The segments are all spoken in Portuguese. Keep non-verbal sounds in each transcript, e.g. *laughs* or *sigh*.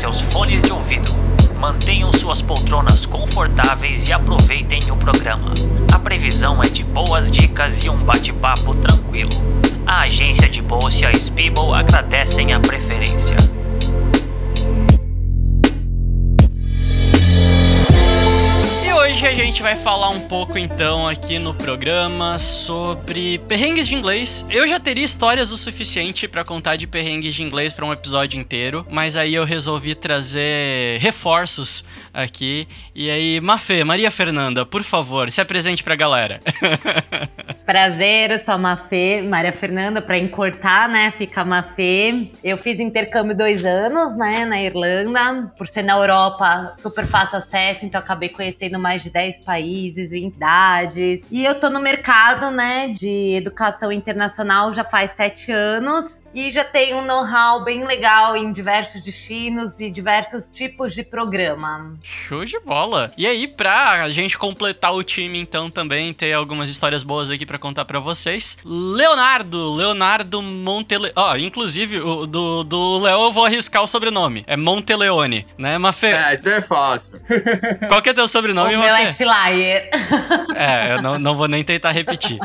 seus fones de ouvido. Mantenham suas poltronas confortáveis e aproveitem o programa. A previsão é de boas dicas e um bate-papo tranquilo. A agência de bolsa e Spiegel agradecem a preferência. Hoje a gente vai falar um pouco então aqui no programa sobre perrengues de inglês. Eu já teria histórias o suficiente para contar de perrengues de inglês para um episódio inteiro, mas aí eu resolvi trazer reforços aqui. E aí, Mafê, Maria Fernanda, por favor, se apresente pra galera. *laughs* Prazer, eu sou a Mafê, Maria Fernanda, pra encurtar, né, fica Mafê. Eu fiz intercâmbio dois anos, né, na Irlanda. Por ser na Europa, super fácil acesso, então acabei conhecendo mais de 10 países, 20 idades. E eu tô no mercado, né, de educação internacional já faz sete anos e já tem um know-how bem legal em diversos destinos e diversos tipos de programa. Show de bola! E aí, pra gente completar o time, então, também ter algumas histórias boas aqui para contar para vocês, Leonardo, Leonardo Monteleone. Ó, oh, inclusive, o do, do Léo eu vou arriscar o sobrenome. É Monteleone, né, Mafê? É, isso daí é fácil. *laughs* Qual que é teu sobrenome, o Mafê? meu é Schleier. É, eu não, não vou nem tentar repetir.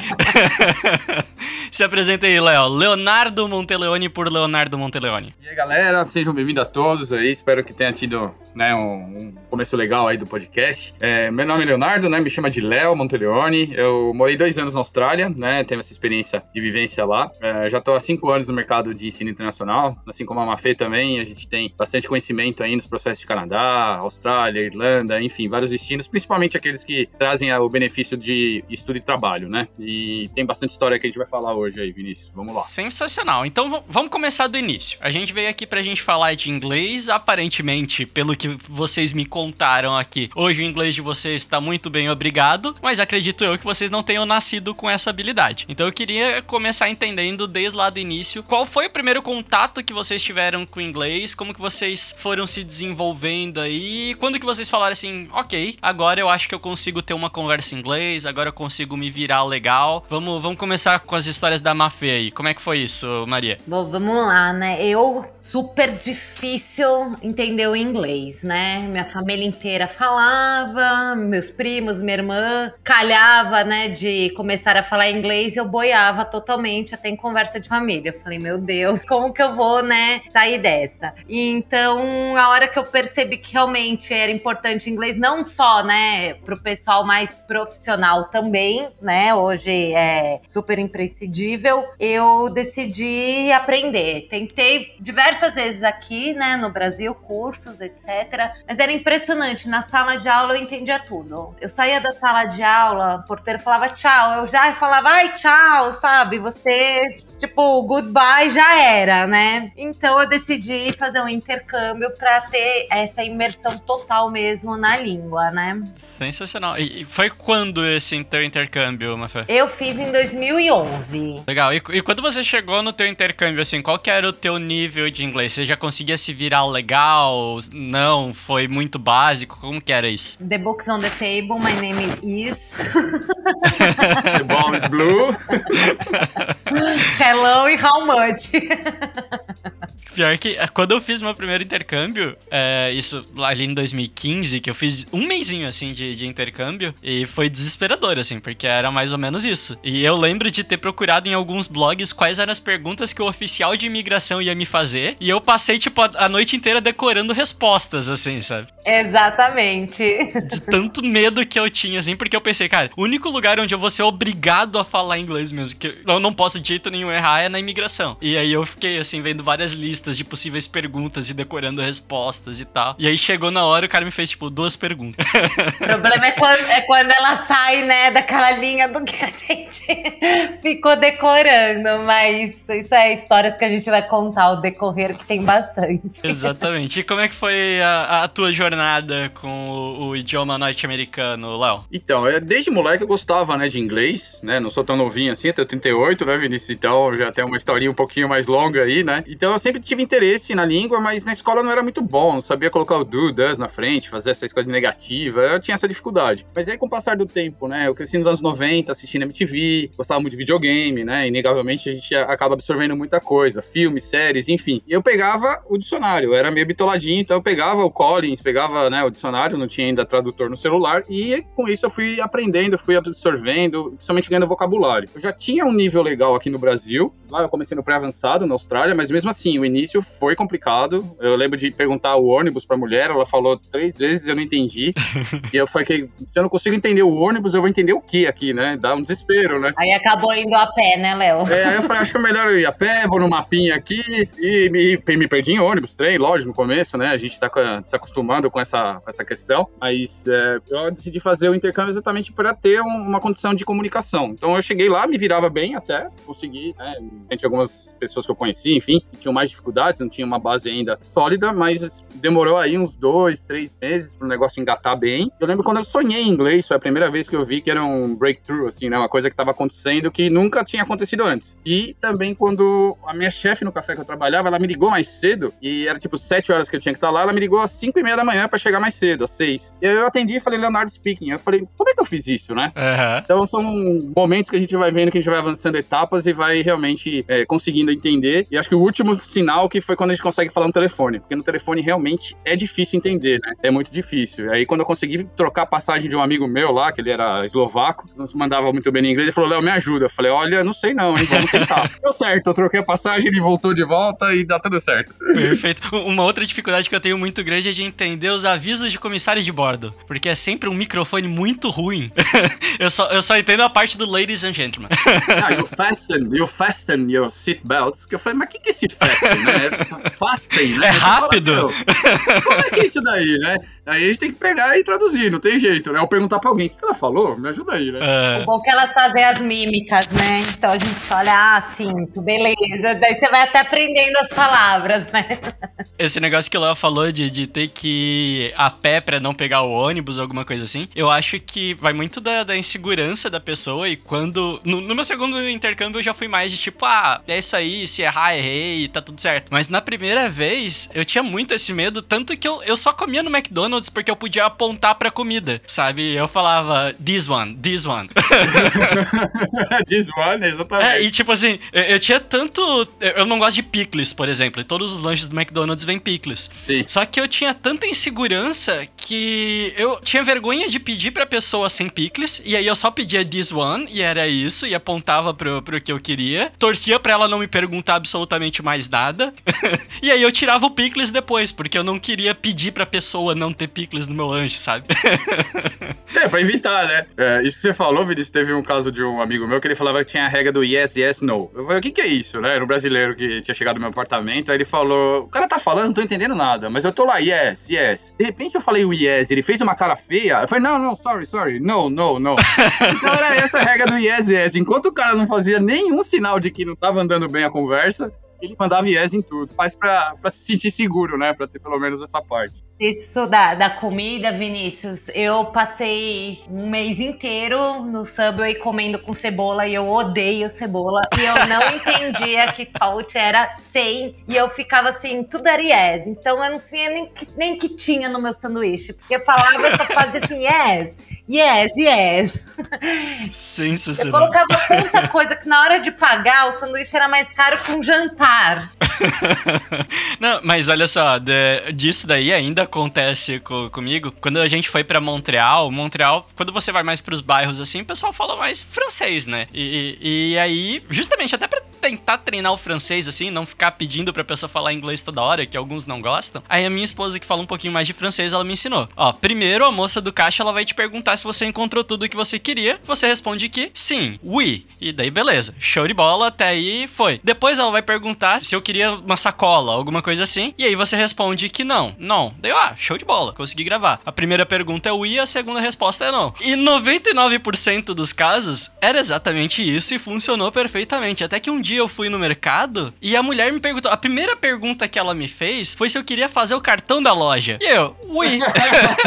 *laughs* Se apresenta aí, Léo. Leonardo Monteleone Monteleone por Leonardo Monteleone. E aí, galera, sejam bem-vindos a todos aí. Espero que tenha tido né, um, um começo legal aí do podcast. É, meu nome é Leonardo, né? Me chama de Léo Monteleone. Eu morei dois anos na Austrália, né? Tenho essa experiência de vivência lá. É, já estou há cinco anos no mercado de ensino internacional, assim como a Mafê também. A gente tem bastante conhecimento aí nos processos de Canadá, Austrália, Irlanda, enfim, vários destinos, principalmente aqueles que trazem o benefício de estudo e trabalho, né? E tem bastante história que a gente vai falar hoje aí, Vinícius. Vamos lá. Sensacional. Então, então vamos começar do início. A gente veio aqui pra gente falar de inglês. Aparentemente, pelo que vocês me contaram aqui, hoje o inglês de vocês está muito bem, obrigado. Mas acredito eu que vocês não tenham nascido com essa habilidade. Então eu queria começar entendendo desde lá do início qual foi o primeiro contato que vocês tiveram com o inglês, como que vocês foram se desenvolvendo aí, quando que vocês falaram assim, ok, agora eu acho que eu consigo ter uma conversa em inglês, agora eu consigo me virar legal. Vamos, vamos começar com as histórias da Mafê aí. Como é que foi isso, Maria? Bom, vamos lá, né? Eu, super difícil entender o inglês, né? Minha família inteira falava, meus primos, minha irmã, calhava, né, de começar a falar inglês, eu boiava totalmente até em conversa de família. Eu falei, meu Deus, como que eu vou, né, sair dessa? E então, a hora que eu percebi que realmente era importante inglês, não só, né, pro pessoal mais profissional também, né, hoje é super imprescindível, eu decidi aprender. Tentei diversas vezes aqui, né, no Brasil, cursos, etc. Mas era impressionante. Na sala de aula eu entendia tudo. Eu saía da sala de aula, o porteiro falava tchau. Eu já falava, ai, tchau, sabe? Você, tipo, goodbye já era, né? Então eu decidi fazer um intercâmbio para ter essa imersão total mesmo na língua, né? Sensacional. E foi quando esse teu intercâmbio, Mafé? Eu fiz em 2011. Legal. E, e quando você chegou no teu intercâmbio, assim, qual que era o teu nível de inglês? Você já conseguia se virar legal? Não? Foi muito básico? Como que era isso? The book's on the table, my name is... the ball is blue. Hello e how much? Pior que eh, quando eu fiz meu primeiro intercâmbio, é, isso ali em 2015, que eu fiz um mêsinho assim de, de, intercâmbio, e foi desesperador, assim, porque era mais ou menos isso. E eu lembro de ter procurado em alguns blogs quais eram as perguntas que o oficial de imigração ia me fazer, *laughs* e eu passei, tipo, a, a noite inteira decorando respostas, assim, sabe? Exatamente. De tanto medo que eu tinha, assim, porque eu pensei, cara, o único lugar onde eu vou ser obrigado a falar inglês mesmo, que eu não posso de jeito nenhum errar, é na imigração. E aí eu fiquei, assim, vendo várias listas de possíveis perguntas e decorando respostas e tal. E aí chegou na hora, o cara me fez, tipo, duas perguntas. O problema é quando, é quando ela sai, né, daquela linha do que a gente *laughs* ficou decorando, mas isso é histórias que a gente vai contar ao decorrer, que tem bastante. Exatamente. E como é que foi a, a tua jornada com o, o idioma norte-americano, Léo? Então, desde moleque eu gostava, né, de inglês, né, não sou tão novinho assim, eu tenho 38, né, Vinícius? Então já tem uma historinha um pouquinho mais longa aí, né? Então eu sempre tive tive interesse na língua, mas na escola não era muito bom, não sabia colocar o do, does na frente, fazer essa coisa negativa, eu tinha essa dificuldade. Mas aí com o passar do tempo, né, eu cresci nos anos 90, assistindo MTV, gostava muito de videogame, né, inegavelmente a gente acaba absorvendo muita coisa, filmes, séries, enfim. E eu pegava o dicionário, eu era meio bitoladinho, então eu pegava o Collins, pegava, né, o dicionário, não tinha ainda tradutor no celular, e com isso eu fui aprendendo, fui absorvendo, principalmente ganhando vocabulário. Eu já tinha um nível legal aqui no Brasil, lá eu comecei no pré-avançado na Austrália, mas mesmo assim, o início foi complicado. Eu lembro de perguntar o ônibus pra mulher, ela falou três vezes, eu não entendi. *laughs* e eu falei que se eu não consigo entender o ônibus, eu vou entender o que aqui, né? Dá um desespero, né? Aí acabou indo a pé, né, Léo? É, aí eu falei, acho que é melhor eu ir a pé, vou no mapinha aqui e me, me perdi em ônibus, trem, lógico, no começo, né? A gente tá se acostumando com essa, com essa questão, mas é, eu decidi fazer o intercâmbio exatamente para ter um, uma condição de comunicação. Então eu cheguei lá, me virava bem até, consegui, né? Entre algumas pessoas que eu conheci, enfim, que tinham mais dificuldades, não tinha uma base ainda sólida, mas demorou aí uns dois, três meses para o negócio engatar bem. Eu lembro quando eu sonhei em inglês, foi a primeira vez que eu vi que era um breakthrough, assim, né? Uma coisa que estava acontecendo que nunca tinha acontecido antes. E também quando a minha chefe no café que eu trabalhava, ela me ligou mais cedo, e era tipo sete horas que eu tinha que estar lá, ela me ligou às cinco e meia da manhã para chegar mais cedo, às seis. E aí eu atendi e falei, Leonardo speaking. Eu falei, como é que eu fiz isso, né? Uhum. Então são momentos que a gente vai vendo que a gente vai avançando etapas e vai realmente é, conseguindo entender. E acho que o último sinal que foi quando a gente consegue falar no telefone, porque no telefone realmente é difícil entender, né? É muito difícil. Aí quando eu consegui trocar a passagem de um amigo meu lá, que ele era eslovaco, não mandava muito bem em inglês, ele falou: Léo, me ajuda. Eu falei: olha, não sei não, hein? Vamos tentar. *laughs* Deu certo, eu troquei a passagem, ele voltou de volta e dá tudo certo. Perfeito. Uma outra dificuldade que eu tenho muito grande é de entender os avisos de comissário de bordo, porque é sempre um microfone muito ruim. *laughs* eu, só, eu só entendo a parte do ladies and gentlemen. *laughs* ah, you fasten, you fasten your seatbelts. Que eu falei, mas o que, que é seatfasten, né? *laughs* Fasten, né? É rápido. Fala, como é que é isso daí, né? Aí a gente tem que pegar e traduzir, não tem jeito, né? Ou perguntar pra alguém, o que ela falou? Me ajuda aí, né? É. O bom é que elas fazem as mímicas, né? Então a gente fala, ah, cinto, beleza. Daí você vai até aprendendo as palavras, né? Esse negócio que o Léo falou de, de ter que ir a pé pra não pegar o ônibus, alguma coisa assim, eu acho que vai muito da, da insegurança da pessoa e quando... No, no, meu segundo intercâmbio eu já fui mais de tipo, ah, é isso aí, se errar, errei, tá tudo certo. Mas na primeira vez, eu tinha muito esse medo, tanto que eu, eu só comia no McDonald's McDonald's porque eu podia apontar pra comida, sabe? Eu falava, this one, this one. *laughs* this one, exatamente. É, e tipo assim, eu, eu, tinha tanto. Eu não gosto de picles, por exemplo. E todos os lanches do McDonald's vêm picles. Sim. Só que eu tinha tanta insegurança que eu tinha vergonha de pedir pra pessoa sem picles. E aí eu só pedia this one, e era isso, e apontava pro, pro que eu queria. Torcia pra ela não me perguntar absolutamente mais nada. *laughs* e aí eu tirava o picles depois, porque eu não queria pedir pra pessoa não ter ter picles no meu lanche, sabe? *laughs* é, pra evitar, né? É, isso que você falou, Vinícius, teve um caso de um amigo meu que ele falava que tinha a regra do yes, yes, no. Eu falei, o que que é isso, né? Era um brasileiro que tinha chegado no meu apartamento, aí ele falou, o cara tá falando, não tô entendendo nada, mas eu tô lá, yes, yes. De repente eu falei o yes, ele fez uma cara feia, eu falei, não, não, sorry, sorry, no, no, no. *laughs* então era essa a regra do yes, yes. Enquanto o cara não fazia nenhum sinal de que não tava andando bem a conversa, ele mandava yes em tudo. Faz pra, pra se sentir seguro, né? Pra ter pelo menos essa parte. Isso da, da comida, Vinícius, eu passei um mês inteiro no Subway comendo com cebola e eu odeio cebola. E eu não *laughs* entendia que salt era sem. E eu ficava assim, tudo era yes. Então eu não sei nem, nem que tinha no meu sanduíche. Porque eu falava, eu só fazia assim, yes, yes, yes. Sensacional. Eu colocava tanta coisa que na hora de pagar, o sanduíche era mais caro que um jantar. *laughs* não, mas olha só, de, disso daí ainda acontece co comigo. Quando a gente foi para Montreal, Montreal, quando você vai mais pros bairros assim, o pessoal fala mais francês, né? E, e, e aí, justamente até pra tentar treinar o francês, assim, não ficar pedindo pra pessoa falar inglês toda hora, que alguns não gostam. Aí a minha esposa, que fala um pouquinho mais de francês, ela me ensinou. Ó, primeiro a moça do caixa, ela vai te perguntar se você encontrou tudo o que você queria. Você responde que sim, oui. E daí, beleza. Show de bola, até aí foi. Depois ela vai perguntar se eu queria uma sacola, alguma coisa assim. E aí você responde que não. Não. Daí, ah, show de bola, consegui gravar. A primeira pergunta é oui, a segunda resposta é não. E 99% dos casos era exatamente isso e funcionou perfeitamente. Até que um dia eu fui no mercado e a mulher me perguntou. A primeira pergunta que ela me fez foi se eu queria fazer o cartão da loja. E eu, ui.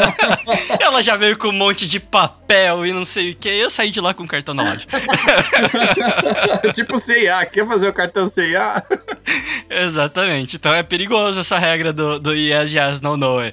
*laughs* ela já veio com um monte de papel e não sei o que. Eu saí de lá com o cartão da loja. *laughs* tipo CIA, quer fazer o cartão CIA? *laughs* Exatamente. Então é perigoso essa regra do, do yes, yes, no, no. *laughs*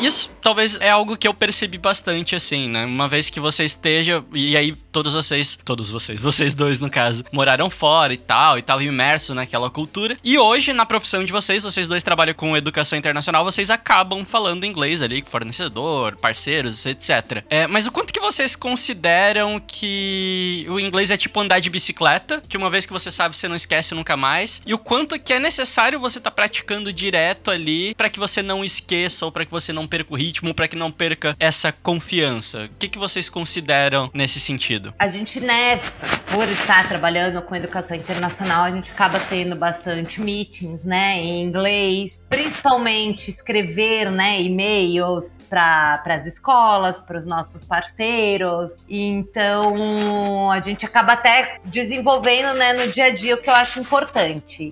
Isso talvez é algo que eu percebi bastante, assim, né? Uma vez que você esteja, e aí todos vocês, todos vocês, *laughs* vocês dois no caso, moraram fora e tal, e estavam imersos naquela cultura. E hoje, na profissão de vocês, vocês dois trabalham com educação internacional, vocês acabam falando inglês ali, com fornecedor, parceiros, etc. É, mas o quanto que vocês consideram que o inglês é tipo andar de bicicleta, que uma vez que você sabe, você não esquece nunca mais, e o quanto que é necessário você estar tá praticando direto ali para que você não esqueça ou para que você não perca o ritmo para que não perca essa confiança. O que, que vocês consideram nesse sentido? A gente, né, por estar trabalhando com educação internacional, a gente acaba tendo bastante meetings, né, em inglês, principalmente escrever, né, e-mails para as escolas, para os nossos parceiros. Então, a gente acaba até desenvolvendo, né, no dia a dia o que eu acho importante.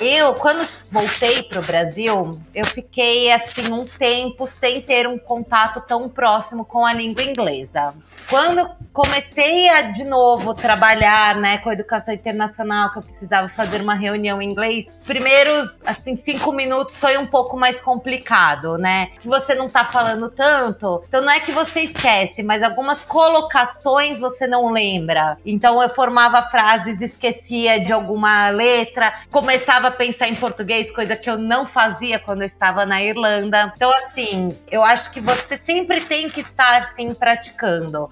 Eu, quando voltei para o Brasil, eu fiquei assim um tempo sem ter um contato tão próximo com a língua inglesa. Quando comecei a de novo trabalhar, né, com a educação internacional, que eu precisava fazer uma reunião em inglês, primeiros assim cinco minutos foi um pouco mais complicado, né? Que você não tá falando tanto, então não é que você esquece, mas algumas colocações você não lembra. Então eu formava frases, esquecia de alguma letra, começava pensar em português, coisa que eu não fazia quando eu estava na Irlanda. Então assim, eu acho que você sempre tem que estar sim praticando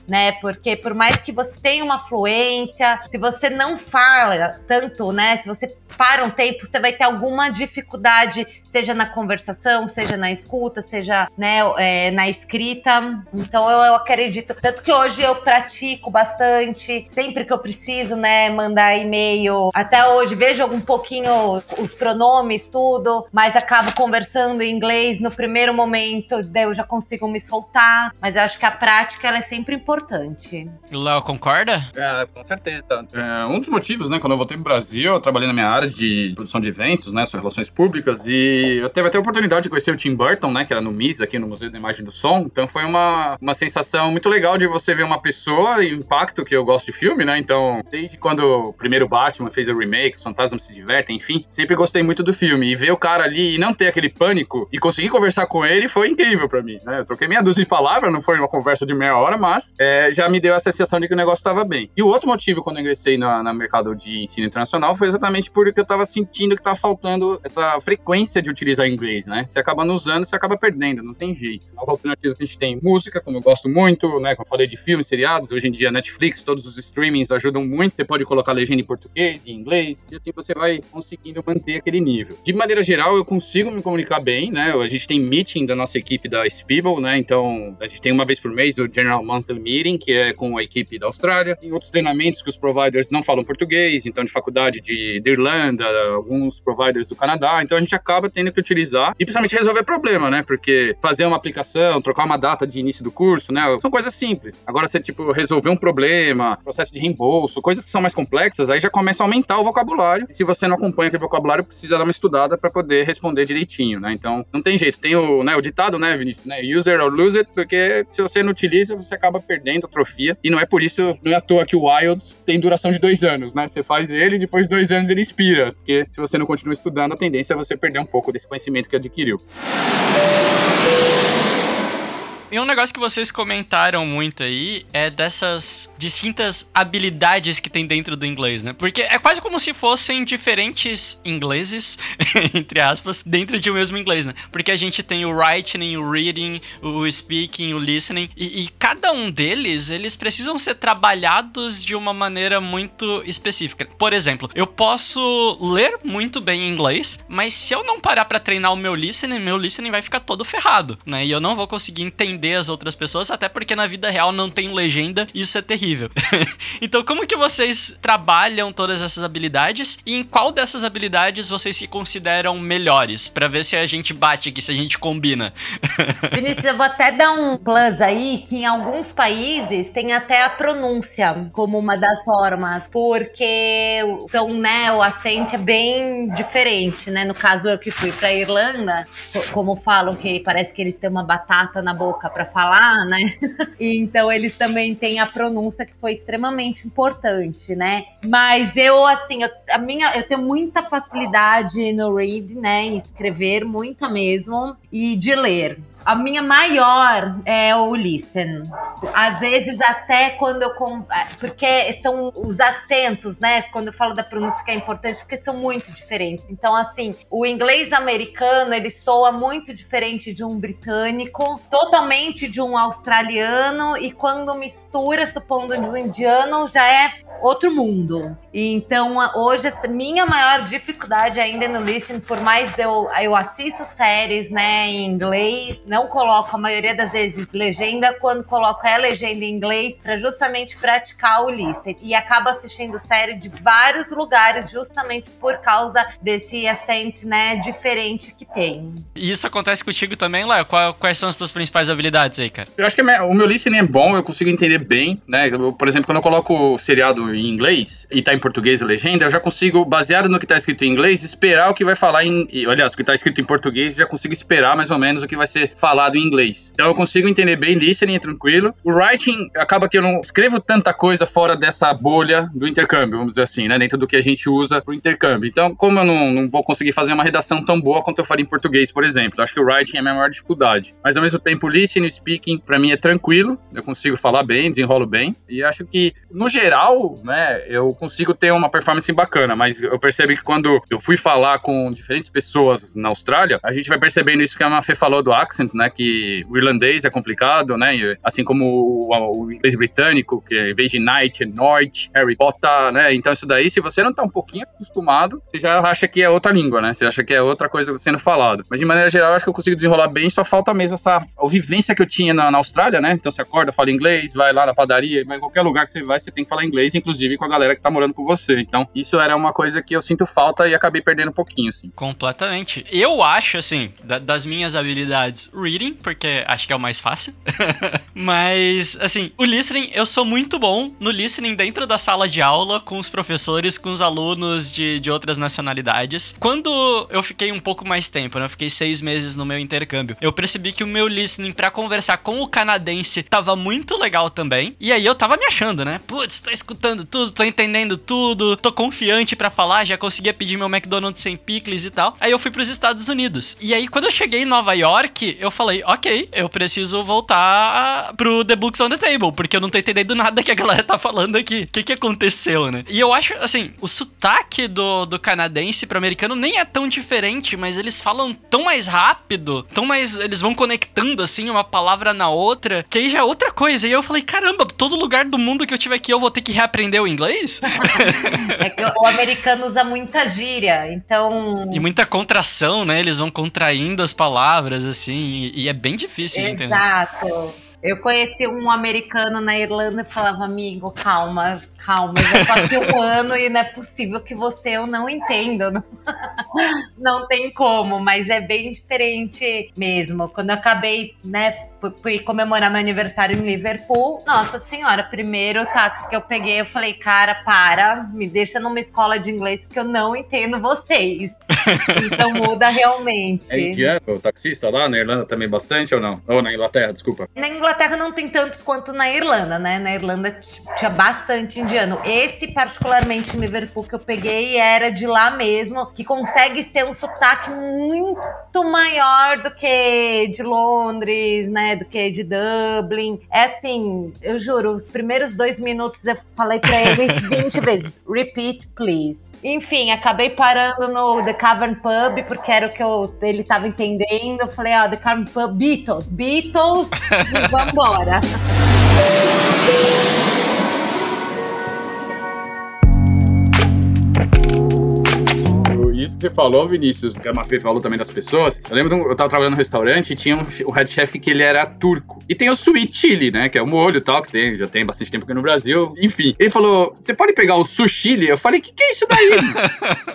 né? Porque por mais que você tenha uma fluência, se você não fala tanto, né? Se você para um tempo, você vai ter alguma dificuldade, seja na conversação, seja na escuta, seja né, é, na escrita. Então eu, eu, acredito. Tanto que hoje eu pratico bastante, sempre que eu preciso, né, mandar e-mail. Até hoje vejo um pouquinho os pronomes, tudo, mas acabo conversando em inglês no primeiro momento, daí eu já consigo me soltar. Mas eu acho que a prática ela é sempre importante. Léo, concorda? É, com certeza. É, um dos motivos, né, quando eu voltei pro Brasil, eu trabalhei na minha área de produção de eventos, né, suas relações públicas, e eu teve até a oportunidade de conhecer o Tim Burton, né, que era no MIS, aqui no Museu da Imagem do Som, então foi uma, uma sensação muito legal de você ver uma pessoa e o impacto que eu gosto de filme, né, então, desde quando o primeiro Batman fez o remake, os fantasmas se divertem, enfim, sempre gostei muito do filme, e ver o cara ali e não ter aquele pânico, e conseguir conversar com ele foi incrível para mim, né, eu troquei meia dúzia de palavras, não foi uma conversa de meia hora, mas é, já me deu essa sensação de que o negócio estava bem. E o outro motivo quando eu ingressei no, no mercado de ensino internacional foi exatamente porque eu estava sentindo que estava faltando essa frequência de utilizar inglês, né? Você acaba não usando, você acaba perdendo, não tem jeito. As alternativas que a gente tem, música, como eu gosto muito, né? Como eu falei de filmes, seriados, hoje em dia Netflix, todos os streamings ajudam muito. Você pode colocar legenda em português, em inglês, e assim você vai conseguindo manter aquele nível. De maneira geral, eu consigo me comunicar bem, né? A gente tem meeting da nossa equipe da Spiebel, né? Então, a gente tem uma vez por mês o General Monthly Meeting, que é com a equipe da Austrália. Tem outros treinamentos que os providers não falam português, então de faculdade de, de Irlanda, alguns providers do Canadá. Então a gente acaba tendo que utilizar e principalmente resolver problema, né? Porque fazer uma aplicação, trocar uma data de início do curso, né? São coisas simples. Agora você, tipo, resolver um problema, processo de reembolso, coisas que são mais complexas, aí já começa a aumentar o vocabulário. E se você não acompanha aquele vocabulário, precisa dar uma estudada para poder responder direitinho, né? Então, não tem jeito. Tem o, né, o ditado, né, Vinícius, né? User or lose it, porque se você não utiliza, você acaba perdendo, atrofia. E não é por isso, não é à toa que o Wilds tem duração de dois anos, né? Você faz ele e depois de dois anos ele expira. Porque se você não continua estudando, a tendência é você perder um pouco desse conhecimento que adquiriu. E um negócio que vocês comentaram muito aí é dessas distintas habilidades que tem dentro do inglês, né? Porque é quase como se fossem diferentes ingleses, *laughs* entre aspas, dentro de um mesmo inglês, né? Porque a gente tem o writing, o reading, o speaking, o listening, e, e cada um deles, eles precisam ser trabalhados de uma maneira muito específica. Por exemplo, eu posso ler muito bem inglês, mas se eu não parar para treinar o meu listening, meu listening vai ficar todo ferrado, né? E eu não vou conseguir entender as outras pessoas, até porque na vida real não tem legenda, isso é terrível *laughs* então, como que vocês trabalham todas essas habilidades e em qual dessas habilidades vocês se consideram melhores? Pra ver se a gente bate aqui, se a gente combina. *laughs* Vinícius, eu vou até dar um plus aí, que em alguns países tem até a pronúncia como uma das formas, porque então, né, o acento é bem diferente, né? No caso, eu que fui pra Irlanda, como falam que parece que eles têm uma batata na boca para falar, né? *laughs* então eles também têm a pronúncia que foi extremamente importante, né? Mas eu, assim, eu, a minha, eu tenho muita facilidade no read, né? Em escrever, muita mesmo, e de ler. A minha maior é o listen. Às vezes até quando eu é, porque são os acentos, né? Quando eu falo da pronúncia que é importante, porque são muito diferentes. Então assim, o inglês americano, ele soa muito diferente de um britânico, totalmente de um australiano e quando mistura, supondo de um indiano, já é outro mundo. Então, hoje, minha maior dificuldade ainda no listening, por mais eu, eu assisto séries, né, em inglês, não coloco a maioria das vezes legenda, quando coloco é legenda em inglês, para justamente praticar o listening. E acabo assistindo série de vários lugares, justamente por causa desse acento, né, diferente que tem. E isso acontece contigo também, Léo? Quais são as tuas principais habilidades aí, cara? Eu acho que o meu listening é bom, eu consigo entender bem, né? Eu, por exemplo, quando eu coloco seriado em inglês e tá em português a legenda, eu já consigo, baseado no que tá escrito em inglês, esperar o que vai falar em. Aliás, o que tá escrito em português, já consigo esperar mais ou menos o que vai ser falado em inglês. Então eu consigo entender bem listening, é tranquilo. O writing acaba que eu não escrevo tanta coisa fora dessa bolha do intercâmbio, vamos dizer assim, né? Dentro do que a gente usa pro intercâmbio. Então, como eu não, não vou conseguir fazer uma redação tão boa quanto eu faria em português, por exemplo, acho que o writing é a minha maior dificuldade. Mas ao mesmo tempo, listening e speaking, para mim, é tranquilo. Eu consigo falar bem, desenrolo bem. E acho que, no geral, né, eu consigo ter uma performance bacana. Mas eu percebo que quando eu fui falar com diferentes pessoas na Austrália, a gente vai percebendo isso que a Mafê falou do accent, né? Que o irlandês é complicado, né? Assim como o, o inglês britânico, que em vez de night é norte, Harry Potter, né? Então isso daí, se você não tá um pouquinho acostumado, você já acha que é outra língua, né? Você acha que é outra coisa sendo falado. Mas de maneira geral, eu acho que eu consigo desenrolar bem, só falta mesmo essa vivência que eu tinha na, na Austrália, né? Então você acorda, fala inglês, vai lá na padaria, vai em qualquer lugar que você vai, você tem que falar inglês, inclusive com a galera que tá morando com você. Então, isso era uma coisa que eu sinto falta e acabei perdendo um pouquinho, assim. Completamente. Eu acho, assim, da, das minhas habilidades, reading, porque acho que é o mais fácil. *laughs* Mas, assim, o listening, eu sou muito bom no listening dentro da sala de aula, com os professores, com os alunos de, de outras nacionalidades. Quando eu fiquei um pouco mais tempo, né? Eu fiquei seis meses no meu intercâmbio. Eu percebi que o meu listening para conversar com o canadense tava muito legal também. E aí eu tava me achando, né? Putz, tô escutando tudo, tô entendendo tudo, tô confiante para falar, já conseguia pedir meu McDonald's sem picles e tal. Aí eu fui pros Estados Unidos. E aí quando eu cheguei em Nova York, eu falei, ok, eu preciso voltar pro The Books on the Table, porque eu não tô entendendo nada que a galera tá falando aqui. O que que aconteceu, né? E eu acho, assim, o sotaque do, do canadense pro americano nem é tão diferente, mas eles falam tão mais rápido, tão mais. Eles vão conectando, assim, uma palavra na outra, que aí já é outra coisa. E eu falei, caramba, todo lugar do mundo que eu tiver aqui eu vou ter que reaprender o inglês? *laughs* é que o americano usa muita gíria, então. E muita contração, né? Eles vão contraindo as palavras, assim, e, é bem difícil de entender. Exato. Eu conheci um americano na Irlanda e falava, amigo, calma, calma, eu já aqui um *laughs* ano e não é possível que você eu não entenda. Não, *laughs* não tem como, mas é bem diferente mesmo. Quando eu acabei, né, fui comemorar meu aniversário em Liverpool, nossa senhora, primeiro táxi que eu peguei, eu falei, cara, para, me deixa numa escola de inglês porque eu não entendo vocês. Então muda realmente. É indiano o taxista lá na Irlanda também bastante ou não? Ou na Inglaterra, desculpa. Na Inglaterra não tem tantos quanto na Irlanda, né? Na Irlanda tinha bastante indiano. Esse, particularmente em Liverpool, que eu peguei, era de lá mesmo, que consegue ser um sotaque muito maior do que de Londres, né? Do que de Dublin. É assim, eu juro, os primeiros dois minutos eu falei pra ele 20 *laughs* vezes: repeat, please. Enfim, acabei parando no The Cavern Pub, porque era o que eu, ele tava entendendo. Eu falei, ó, The Cavern Pub, Beatles, Beatles, e vambora. *laughs* Você falou, Vinícius, que a Mafê falou também das pessoas. Eu lembro, eu tava trabalhando no restaurante e tinha um, o head chef que ele era turco. E tem o sweet chili, né? Que é o molho e tal, que tem, já tem bastante tempo aqui no Brasil. Enfim, ele falou: você pode pegar o sushi? Eu falei: que que é isso daí?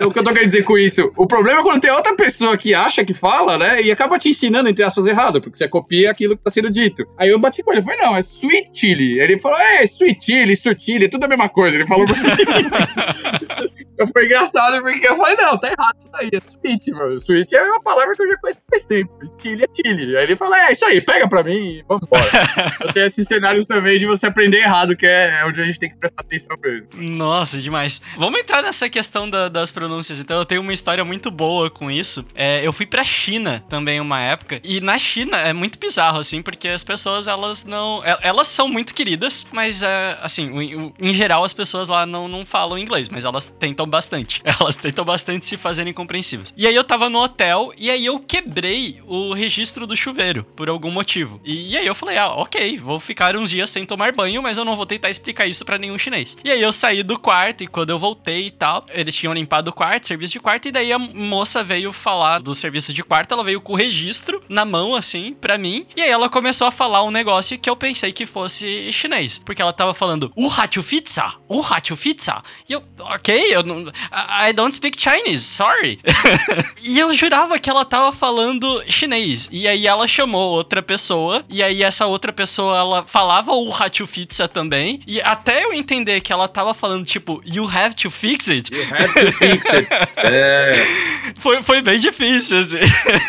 *laughs* o que eu tô querendo dizer com isso? O problema é quando tem outra pessoa que acha que fala, né? E acaba te ensinando, entre aspas, errado, porque você copia aquilo que tá sendo dito. Aí eu bati com ele, eu falei: não, é sweet chili. Ele falou: é, sweet chili, chili, tudo a mesma coisa. Ele falou pra mim. *laughs* eu fui engraçado porque eu falei: não, tá errado isso daí, é sweet, mano. Sweet é uma palavra que eu já conheço faz tempo. Chili é chili. Aí ele falou: é, isso aí, pega pra mim e vambora. *laughs* eu tenho esses cenários também de você aprender errado, que é onde a gente tem que prestar atenção mesmo. Nossa, demais. Vamos entrar nessa questão da, das pronúncias. Então, eu tenho uma história muito boa com isso. É, eu fui pra China também uma época. E na China é muito bizarro, assim, porque as pessoas, elas não. Elas são muito queridas, mas, é, assim, em geral, as pessoas lá não, não falam inglês, mas elas tentam bastante. *laughs* Elas tentam bastante se fazerem compreensivas. E aí eu tava no hotel e aí eu quebrei o registro do chuveiro por algum motivo. E aí eu falei, ah, ok, vou ficar uns dias sem tomar banho, mas eu não vou tentar explicar isso para nenhum chinês. E aí eu saí do quarto e quando eu voltei e tal, eles tinham limpado o quarto, serviço de quarto, e daí a moça veio falar do serviço de quarto, ela veio com o registro na mão, assim, para mim, e aí ela começou a falar um negócio que eu pensei que fosse chinês, porque ela tava falando, o hachu pizza, o hachu pizza, e eu, ok, eu não, I don't speak Chinese, sorry. E eu jurava que ela tava falando chinês, e aí ela chamou outra pessoa, e aí essa outra pessoa, ela falava o hachu pizza também, e até eu entender que ela tava falando, tipo, you have to fix it. You have to fix it. *laughs* é. Foi, foi bem difícil, assim.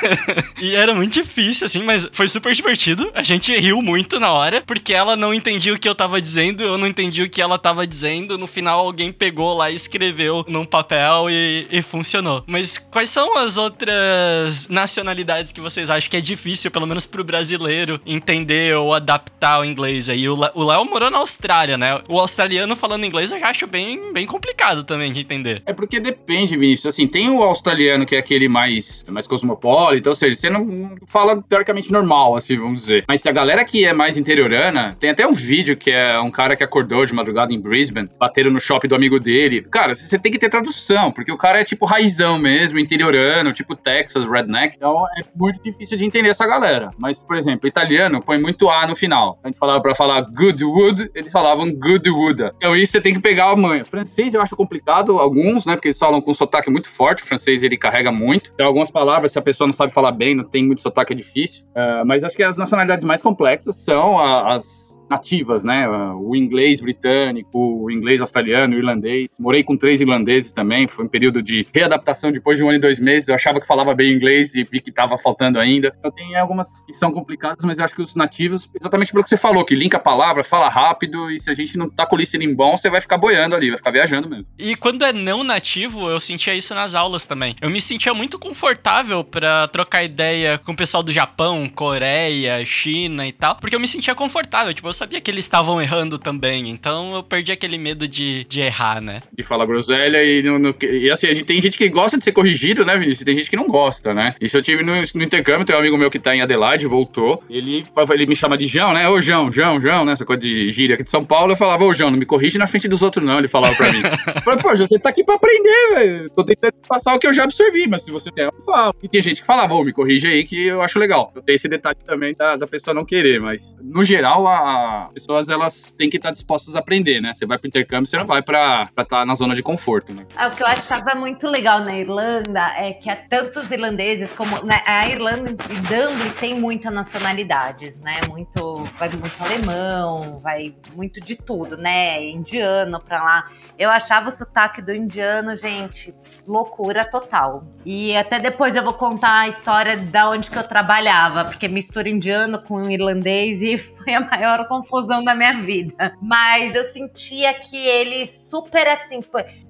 *laughs* e era muito difícil, assim, mas foi super divertido. A gente riu muito na hora, porque ela não entendia o que eu tava dizendo, eu não entendi o que ela tava dizendo. No final, alguém pegou lá e escreveu num papel e, e funcionou. Mas quais são as outras nacionalidades que vocês acham que é difícil, pelo menos pro brasileiro, entender ou adaptar o inglês aí? O Léo morou na Austrália, né? O australiano falando inglês eu já acho bem, bem complicado também de entender. É porque depende, Vinícius. Assim, tem o australiano que é aquele mais, mais cosmopolita, ou seja, você não fala teoricamente normal, assim, vamos dizer. Mas se a galera que é mais interiorana, tem até um vídeo que é um cara que acordou de madrugada em Brisbane, bateram no shopping do amigo dele. Cara, você tem que ter tradução, porque o cara é tipo mesmo, interiorano, tipo Texas, redneck. Então é muito difícil de entender essa galera. Mas, por exemplo, italiano põe muito A no final. A gente falava pra falar good wood, eles falavam good wood. Então isso você tem que pegar a manha. Francês eu acho complicado, alguns, né? Porque eles falam com um sotaque muito forte. O francês ele carrega muito. Tem algumas palavras, se a pessoa não sabe falar bem, não tem muito sotaque, é difícil. Uh, mas acho que as nacionalidades mais complexas são as nativas, né? O inglês britânico, o inglês australiano, o irlandês. Morei com três irlandeses também. Foi um período de readaptação depois de um ano e dois meses. Eu achava que falava bem inglês e vi que estava faltando ainda. Então tem algumas que são complicadas, mas eu acho que os nativos, exatamente pelo que você falou, que linka a palavra, fala rápido e se a gente não tá com o listening bom, você vai ficar boiando ali, vai ficar viajando mesmo. E quando é não nativo, eu sentia isso nas aulas também. Eu me sentia muito confortável para trocar ideia com o pessoal do Japão, Coreia, China e tal, porque eu me sentia confortável. Tipo, eu sabia que eles estavam errando também, então eu perdi aquele medo de, de errar, né? De falar groselha e, no, no, e assim, a gente, tem gente que gosta de ser corrigido, né, Vinícius? Tem gente que não gosta, né? Isso eu tive no, no intercâmbio, tem um amigo meu que tá em Adelaide, voltou, ele, ele me chama de João, né? Ô, João, João, João, né? Essa coisa de gíria aqui de São Paulo, eu falava, ô, João, não me corrige na frente dos outros, não, ele falava pra mim. *laughs* eu falei, pô, você tá aqui pra aprender, velho. Tô tentando passar o que eu já absorvi, mas se você quer, eu falo. E tinha gente que falava, ô, me corrige aí que eu acho legal. Eu tenho esse detalhe também da, da pessoa não querer, mas no geral, a, pessoas elas têm que estar dispostas a aprender, né? Você vai pro intercâmbio, você não vai pra estar tá na zona de conforto, né? É, o que eu achava muito legal na Irlanda é que há tantos irlandeses como né, a Irlanda e Dublin tem muitas nacionalidades, né? Muito vai muito alemão, vai muito de tudo, né? Indiano pra lá. Eu achava o sotaque do indiano, gente, loucura total. E até depois eu vou contar a história da onde que eu trabalhava, porque mistura indiano com irlandês e *laughs* foi a maior confusão da minha vida. Mas eu sentia que eles super assim,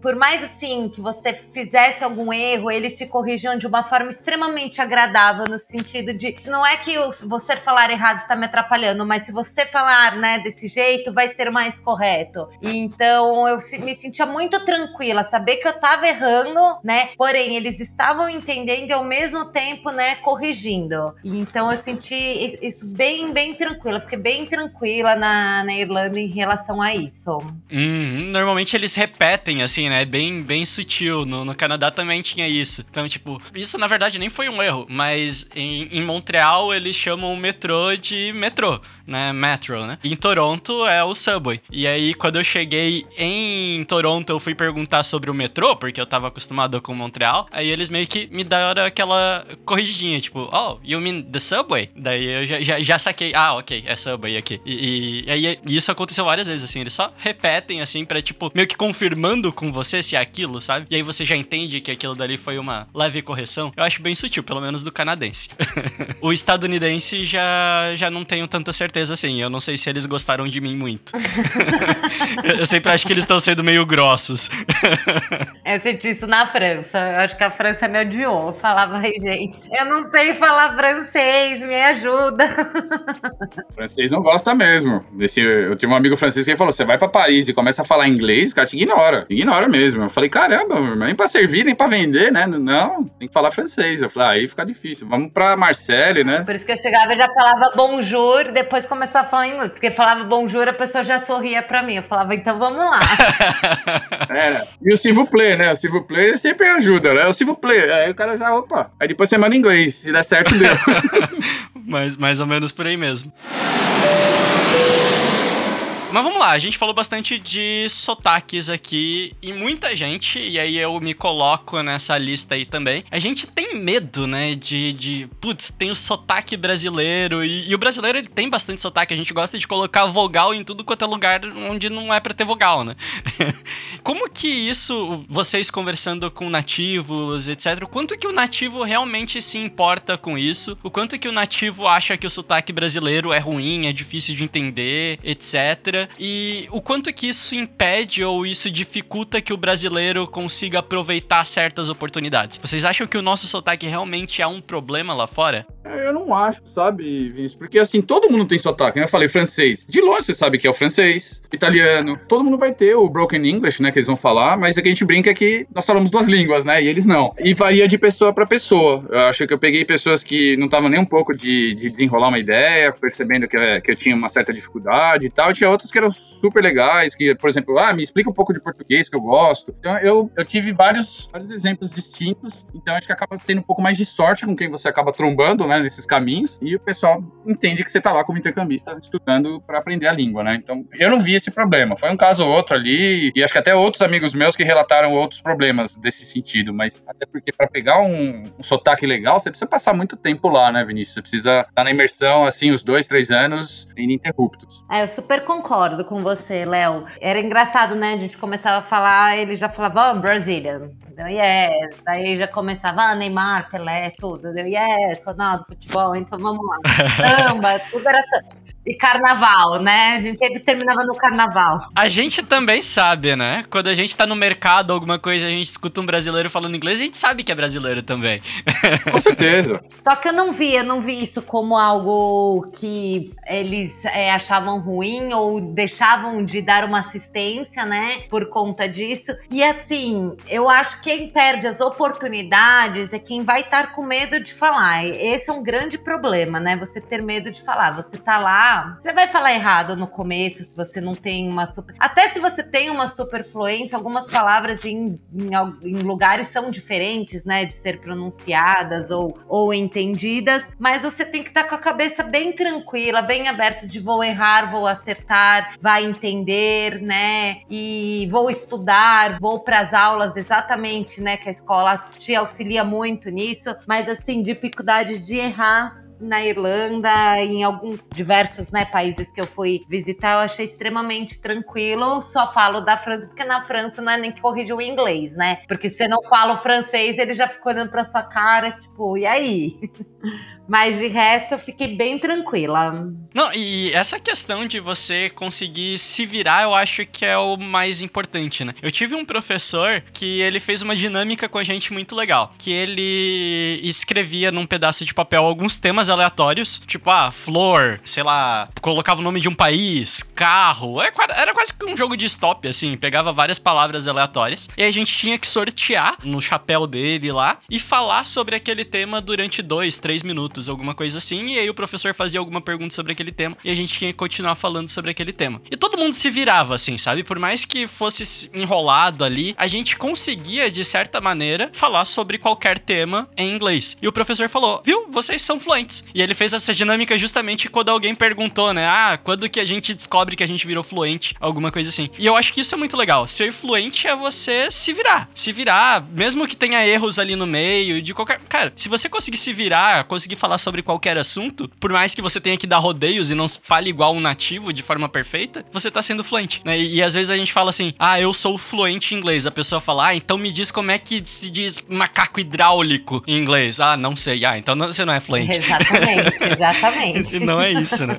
por, mais assim que você fizesse algum erro, eles te corrigiam de uma forma extremamente agradável no sentido de não é que você falar errado está me atrapalhando, mas se você falar, né, desse jeito, vai ser mais correto. Então eu me sentia muito tranquila, saber que eu tava errando, né? Porém, eles estavam entendendo e ao mesmo tempo, né, corrigindo. Então eu senti isso bem, bem tranquila, fiquei bem tranquila na, na Irlanda em relação a isso. Hum, normalmente eles repetem, assim, né? Bem, bem sutil. No, no Canadá também tinha isso. Então, tipo, isso na verdade nem foi um erro, mas em, em Montreal eles chamam o metrô de metrô, né? Metro, né? E em Toronto é o Subway. E aí, quando eu cheguei em Toronto, eu fui perguntar sobre o metrô, porque eu tava acostumado com Montreal. Aí eles meio que me deram aquela corrigidinha, tipo, oh, you mean the Subway? Daí eu já, já, já saquei, ah, ok, é Subway aqui. E, e aí isso aconteceu várias vezes, assim, eles só repetem, assim, pra, tipo, meio que confirmando com você se é aquilo, sabe? E aí você já entende que aquilo dali foi uma leve correção. Eu acho bem sutil, pelo menos do canadense. *laughs* o estadunidense já, já não tenho tanta certeza, assim. Eu não sei se eles gostaram de mim muito. *laughs* eu sempre acho que eles estão sendo meio grossos. *laughs* eu senti isso na França. Eu acho que a França me odiou. Eu falava, ai, gente, eu não sei falar francês, me ajuda. *laughs* francês não gosta mesmo. Desse, eu tive um amigo francês que falou: você vai pra Paris e começa a falar inglês, o cara te ignora. Ignora mesmo. Eu falei, caramba, nem pra servir, nem pra vender, né? Não, tem que falar francês. Eu falei, ah, aí fica difícil. Vamos pra Marseille, né? Por isso que eu chegava e já falava bonjour, depois começou a falar inglês. Porque falava bonjour, a pessoa já sorria pra mim. Eu falava, então vamos lá. *laughs* é, e o s'il vous plaît, né? O vous plaît sempre ajuda, né? O vous plaît. Aí o cara já, opa. Aí depois você manda em inglês. Se der certo, deu. *laughs* Mas mais ou menos por aí mesmo. Mas vamos lá, a gente falou bastante de sotaques aqui e muita gente, e aí eu me coloco nessa lista aí também. A gente tem medo, né, de, de putz, tem o sotaque brasileiro e, e, o brasileiro ele tem bastante sotaque, a gente gosta de colocar vogal em tudo quanto é lugar onde não é para ter vogal, né? *laughs* Como que isso, vocês conversando com nativos, etc, quanto que o nativo realmente se importa com isso? O quanto que o nativo acha que o sotaque brasileiro é ruim, é difícil de entender, etc e o quanto que isso impede ou isso dificulta que o brasileiro consiga aproveitar certas oportunidades. Vocês acham que o nosso sotaque realmente é um problema lá fora? É, eu não acho, sabe, Vinícius? Porque assim, todo mundo tem sotaque, né? Eu falei francês. De longe você sabe que é o francês, italiano. Todo mundo vai ter o broken English, né? Que eles vão falar, mas é que a gente brinca que nós falamos duas línguas, né? E eles não. E varia de pessoa para pessoa. Eu acho que eu peguei pessoas que não estavam nem um pouco de, de desenrolar uma ideia, percebendo que, que eu tinha uma certa dificuldade e tal. E tinha que eram super legais, que, por exemplo, ah, me explica um pouco de português que eu gosto. Então eu, eu tive vários, vários exemplos distintos. Então acho que acaba sendo um pouco mais de sorte com quem você acaba trombando, né? Nesses caminhos. E o pessoal entende que você tá lá como intercambista estudando para aprender a língua, né? Então eu não vi esse problema. Foi um caso ou outro ali. E acho que até outros amigos meus que relataram outros problemas desse sentido. Mas até porque para pegar um, um sotaque legal, você precisa passar muito tempo lá, né, Vinícius? Você precisa estar na imersão, assim, os dois, três anos ininterruptos. É, eu super concordo com você, Léo. Era engraçado, né? A gente começava a falar, ele já falava, oh, Brazilian. Deu yes. Daí já começava, ah, Neymar, Pelé, tudo. Deu yes, Ronaldo, futebol, então vamos lá. *laughs* Samba, tudo era e carnaval, né? A gente terminava no carnaval. A gente também sabe, né? Quando a gente tá no mercado, alguma coisa, a gente escuta um brasileiro falando inglês, a gente sabe que é brasileiro também. Com certeza. *laughs* Só que eu não vi, eu não vi isso como algo que eles é, achavam ruim ou deixavam de dar uma assistência, né? Por conta disso. E assim, eu acho que quem perde as oportunidades é quem vai estar com medo de falar. Esse é um grande problema, né? Você ter medo de falar. Você tá lá você vai falar errado no começo se você não tem uma super. Até se você tem uma super fluência, algumas palavras em, em, em lugares são diferentes, né? De ser pronunciadas ou, ou entendidas, mas você tem que estar tá com a cabeça bem tranquila, bem aberta de vou errar, vou acertar, vai entender, né? E vou estudar, vou para as aulas exatamente, né? Que a escola te auxilia muito nisso, mas assim, dificuldade de errar na Irlanda, em alguns diversos né, países que eu fui visitar, eu achei extremamente tranquilo. Só falo da França, porque na França não é nem que corrige o inglês, né? Porque se você não fala o francês, ele já fica olhando pra sua cara, tipo, e aí? *laughs* Mas de resto eu fiquei bem tranquila. Não, e essa questão de você conseguir se virar, eu acho que é o mais importante, né? Eu tive um professor que ele fez uma dinâmica com a gente muito legal. Que ele escrevia num pedaço de papel alguns temas aleatórios, tipo, ah, flor, sei lá, colocava o nome de um país, carro. É era quase que um jogo de stop, assim, pegava várias palavras aleatórias. E a gente tinha que sortear no chapéu dele lá e falar sobre aquele tema durante dois, três minutos minutos, alguma coisa assim, e aí o professor fazia alguma pergunta sobre aquele tema e a gente tinha que continuar falando sobre aquele tema. E todo mundo se virava, assim, sabe? Por mais que fosse enrolado ali, a gente conseguia, de certa maneira, falar sobre qualquer tema em inglês. E o professor falou, viu, vocês são fluentes. E ele fez essa dinâmica justamente quando alguém perguntou, né? Ah, quando que a gente descobre que a gente virou fluente? Alguma coisa assim. E eu acho que isso é muito legal. Ser fluente é você se virar. Se virar, mesmo que tenha erros ali no meio, de qualquer. Cara, se você conseguir se virar, conseguir falar sobre qualquer assunto, por mais que você tenha que dar rodeios e não fale igual um nativo de forma perfeita, você tá sendo fluente, né? E, e às vezes a gente fala assim, ah, eu sou fluente em inglês. A pessoa fala, ah, então me diz como é que se diz macaco hidráulico em inglês. Ah, não sei. Ah, então não, você não é fluente. *laughs* Exatamente, exatamente. *laughs* não é isso, né?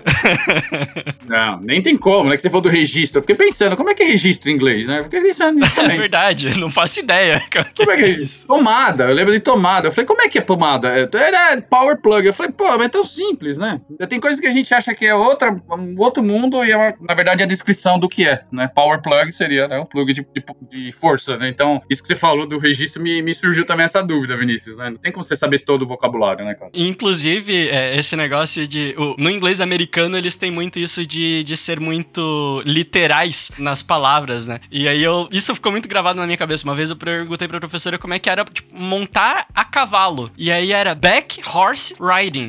*laughs* não, nem tem como, né? Que você falou do registro. Eu fiquei pensando, como é que é registro em inglês, né? Eu fiquei pensando nisso também. É verdade, não faço ideia. Como é que é isso? Tomada, eu lembro de tomada. Eu falei, como é que é pomada? Era power plug. Eu falei, pô, mas é tão simples, né? Tem coisas que a gente acha que é outra, um outro mundo e, é na verdade, é a descrição do que é, né? Power plug seria né, um plug de, de, de, força, né? Então, isso que você falou do registro me, me surgiu também essa dúvida, Vinícius, né? Não tem como você saber todo o vocabulário, né, cara? Inclusive, é, esse negócio de... O, no inglês americano, eles têm muito isso de, de ser muito literais nas palavras, né? E aí, eu, isso ficou muito gravado na minha cabeça. Uma vez eu perguntei pra professora como é que era tipo, montar a cavalo. E aí era back horse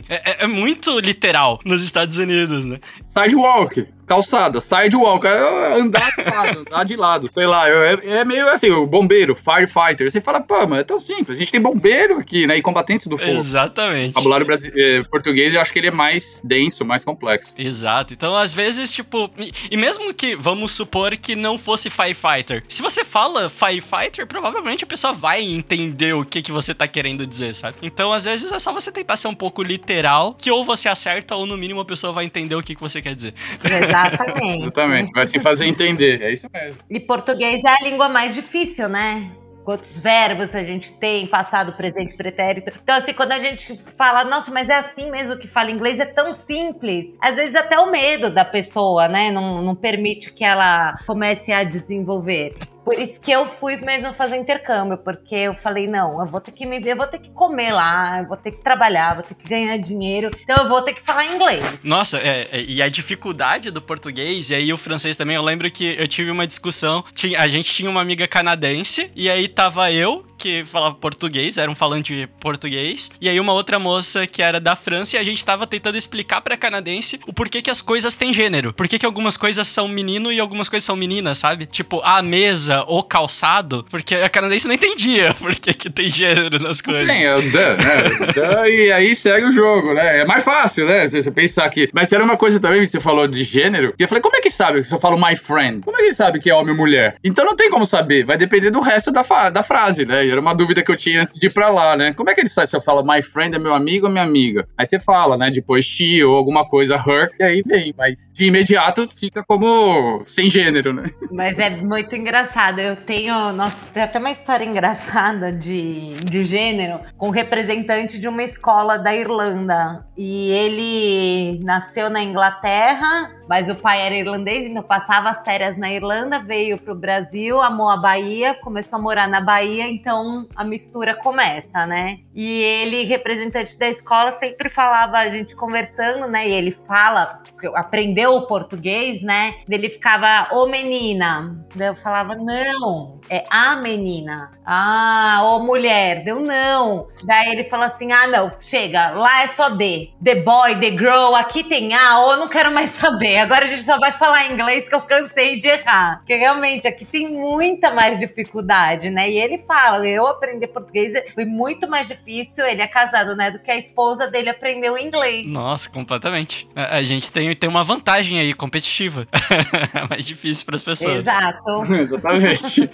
É, é, é muito literal nos Estados Unidos, né? Sidewalk calçada, sidewalk, é andar de lado, *laughs* andar de lado, sei lá, é, é, meio assim, o bombeiro, firefighter, você fala, pô, mas é tão simples, a gente tem bombeiro aqui, né, e combatentes do fogo. Exatamente. O vocabulário eh, português, eu acho que ele é mais denso, mais complexo. Exato, então às vezes, tipo, e, e mesmo que, vamos supor que não fosse firefighter, se você fala firefighter, provavelmente a pessoa vai entender o que, que você tá querendo dizer, sabe? Então às vezes é só você tentar ser um pouco literal, que ou você acerta ou no mínimo a pessoa vai entender o que, que você quer dizer. Exatamente. Exatamente. Vai se fazer entender. É isso mesmo. E português é a língua mais difícil, né? Quantos verbos a gente tem, passado, presente, pretérito. Então, assim, quando a gente fala, nossa, mas é assim mesmo que fala inglês, é tão simples. Às vezes até o medo da pessoa, né? Não, não permite que ela comece a desenvolver. Por isso que eu fui mesmo fazer intercâmbio, porque eu falei, não, eu vou ter que me ver, eu vou ter que comer lá, eu vou ter que trabalhar, vou ter que ganhar dinheiro, então eu vou ter que falar inglês. Nossa, é, é, e a dificuldade do português, e aí o francês também, eu lembro que eu tive uma discussão, tinha, a gente tinha uma amiga canadense, e aí tava eu, que falava português, era um falante português, e aí uma outra moça que era da França, e a gente tava tentando explicar pra canadense o porquê que as coisas têm gênero, por que algumas coisas são menino e algumas coisas são meninas, sabe? Tipo, a mesa, o calçado, porque a canadense não entendia *laughs* por que, que tem gênero nas coisas. Tem, é o dan, né? dan, e aí segue o jogo, né? É mais fácil, né? Se você pensar que. Mas era uma coisa também, você falou de gênero, e eu falei, como é que sabe se eu falo my friend? Como é que sabe que é homem ou mulher? Então não tem como saber, vai depender do resto da, da frase, né? Era uma dúvida que eu tinha antes de ir pra lá, né? Como é que ele sabe se eu falo my friend é meu amigo ou minha amiga? Aí você fala, né? Depois she ou alguma coisa her, e aí vem. Mas de imediato fica como sem gênero, né? Mas é muito engraçado. Eu tenho. Nossa, tem até uma história engraçada de, de gênero com um representante de uma escola da Irlanda. E ele nasceu na Inglaterra mas o pai era irlandês, então passava as férias na Irlanda, veio pro Brasil, amou a Bahia, começou a morar na Bahia, então a mistura começa, né? E ele, representante da escola, sempre falava, a gente conversando, né? E ele fala, aprendeu o português, né? Ele ficava, ô menina. Eu falava, não, é a menina. Ah, ô mulher. Deu não. Daí ele falou assim: ah, não, chega, lá é só D. The boy, the girl, aqui tem A, ou eu não quero mais saber agora a gente só vai falar inglês que eu cansei de errar. Porque realmente aqui tem muita mais dificuldade, né? E ele fala, eu aprender português foi muito mais difícil, ele é casado, né? Do que a esposa dele aprendeu inglês. Nossa, completamente. A, a gente tem, tem uma vantagem aí, competitiva. *laughs* é mais difícil para as pessoas. Exato. *laughs* Exatamente.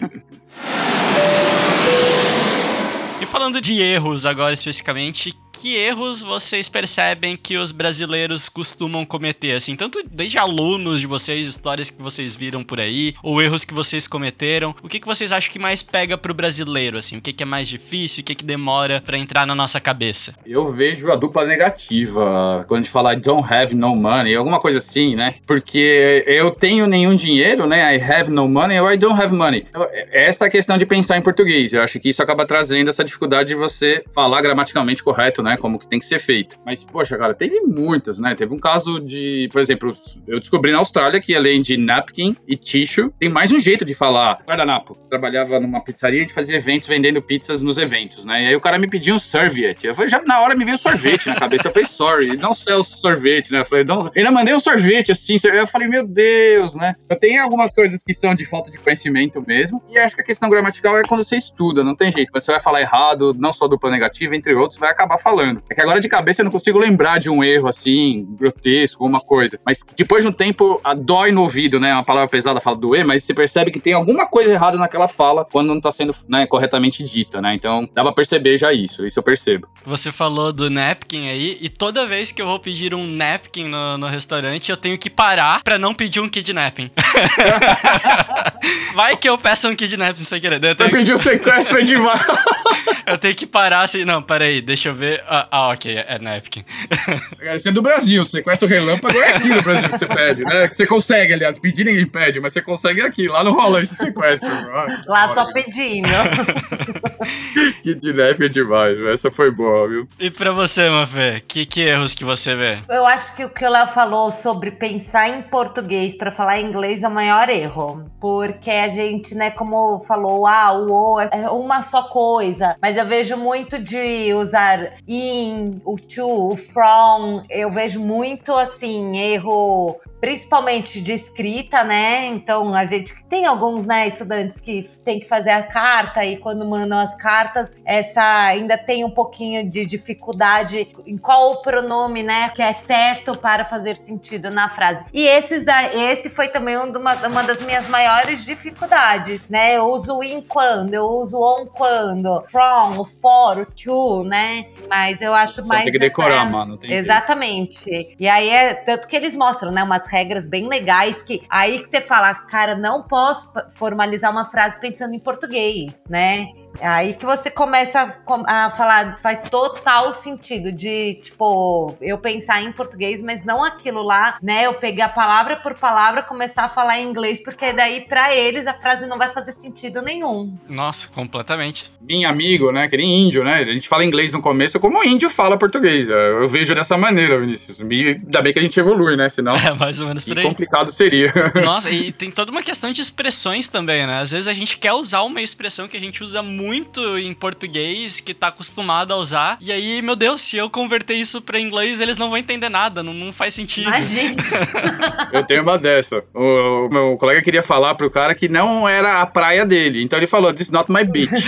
E falando de erros agora especificamente, que erros vocês percebem que os brasileiros costumam cometer? Assim, tanto desde alunos de vocês, histórias que vocês viram por aí, ou erros que vocês cometeram. O que, que vocês acham que mais pega pro brasileiro, assim? O que, que é mais difícil? O que, que demora para entrar na nossa cabeça? Eu vejo a dupla negativa. Quando a gente fala I don't have no money, alguma coisa assim, né? Porque eu tenho nenhum dinheiro, né? I have no money ou I don't have money. Essa é a questão de pensar em português. Eu acho que isso acaba trazendo essa dificuldade de você falar gramaticalmente correto, né? Como que tem que ser feito. Mas, poxa, cara, teve muitas, né? Teve um caso de, por exemplo, eu descobri na Austrália que além de napkin e tissue, tem mais um jeito de falar guardanapo. Trabalhava numa pizzaria e fazia eventos vendendo pizzas nos eventos, né? E aí o cara me pediu um serviette. Eu falei, já na hora me veio sorvete na cabeça. Eu falei, sorry, não sell sorvete, né? Eu falei, não. Ainda mandei um sorvete assim. Eu falei, meu Deus, né? Eu tenho algumas coisas que são de falta de conhecimento mesmo. E acho que a questão gramatical é quando você estuda, não tem jeito. Você vai falar errado, não só dupla negativa, entre outros, vai acabar falando. É que agora de cabeça eu não consigo lembrar de um erro assim, grotesco, uma coisa. Mas depois de um tempo, a dói no ouvido, né? Uma palavra pesada fala doer, mas você percebe que tem alguma coisa errada naquela fala quando não tá sendo né, corretamente dita, né? Então dá pra perceber já isso, isso eu percebo. Você falou do napkin aí, e toda vez que eu vou pedir um napkin no, no restaurante, eu tenho que parar pra não pedir um kidnapping. *laughs* Vai que eu peço um kidnapping sem querer. Eu tenho... pedir um sequestro demais. *laughs* eu tenho que parar assim. Não, peraí, deixa eu ver. Ah, ah ok, é, é napkin. *laughs* Isso é do Brasil, sequestro relâmpago é aqui no Brasil que você pede, né? Você consegue, aliás, pedir ninguém pede, mas você consegue aqui. Lá não rola esse sequestro. *laughs* Lá só pedindo. *laughs* kidnapping é demais, essa foi boa, viu? E pra você, Mafê, que, que erros que você vê? Eu acho que o que o Léo falou sobre pensar em português para falar inglês é o maior erro. Porque a gente, né, como falou, ah, o o é uma só coisa. Mas eu vejo muito de usar in, o to, o from. Eu vejo muito, assim, erro principalmente de escrita, né? Então a gente tem alguns, né, estudantes que tem que fazer a carta e quando mandam as cartas, essa ainda tem um pouquinho de dificuldade em qual o pronome, né, que é certo para fazer sentido na frase. E esses da, esse foi também uma, uma das minhas maiores dificuldades, né? Eu uso in quando, eu uso on quando, from, for, to, né? Mas eu acho Você mais tem que decorar, mano. Exatamente. Jeito. E aí é tanto que eles mostram, né, umas regras bem legais que aí que você fala, cara, não posso formalizar uma frase pensando em português, né? É aí que você começa a falar, faz total sentido de, tipo, eu pensar em português, mas não aquilo lá, né? Eu pegar palavra por palavra, começar a falar em inglês, porque daí para eles a frase não vai fazer sentido nenhum. Nossa, completamente. Minha amigo, né? Que nem índio, né? A gente fala inglês no começo como o índio fala português. Eu vejo dessa maneira, Vinícius. Ainda bem que a gente evolui, né? Senão. *laughs* É, mais ou menos por aí. complicado seria. Nossa, e tem toda uma questão de expressões também, né? Às vezes a gente quer usar uma expressão que a gente usa muito muito em português, que tá acostumado a usar. E aí, meu Deus, se eu converter isso pra inglês, eles não vão entender nada, não, não faz sentido. Imagina. *laughs* eu tenho uma dessa. O, o, meu colega queria falar pro cara que não era a praia dele. Então ele falou, this is not my beach. *laughs*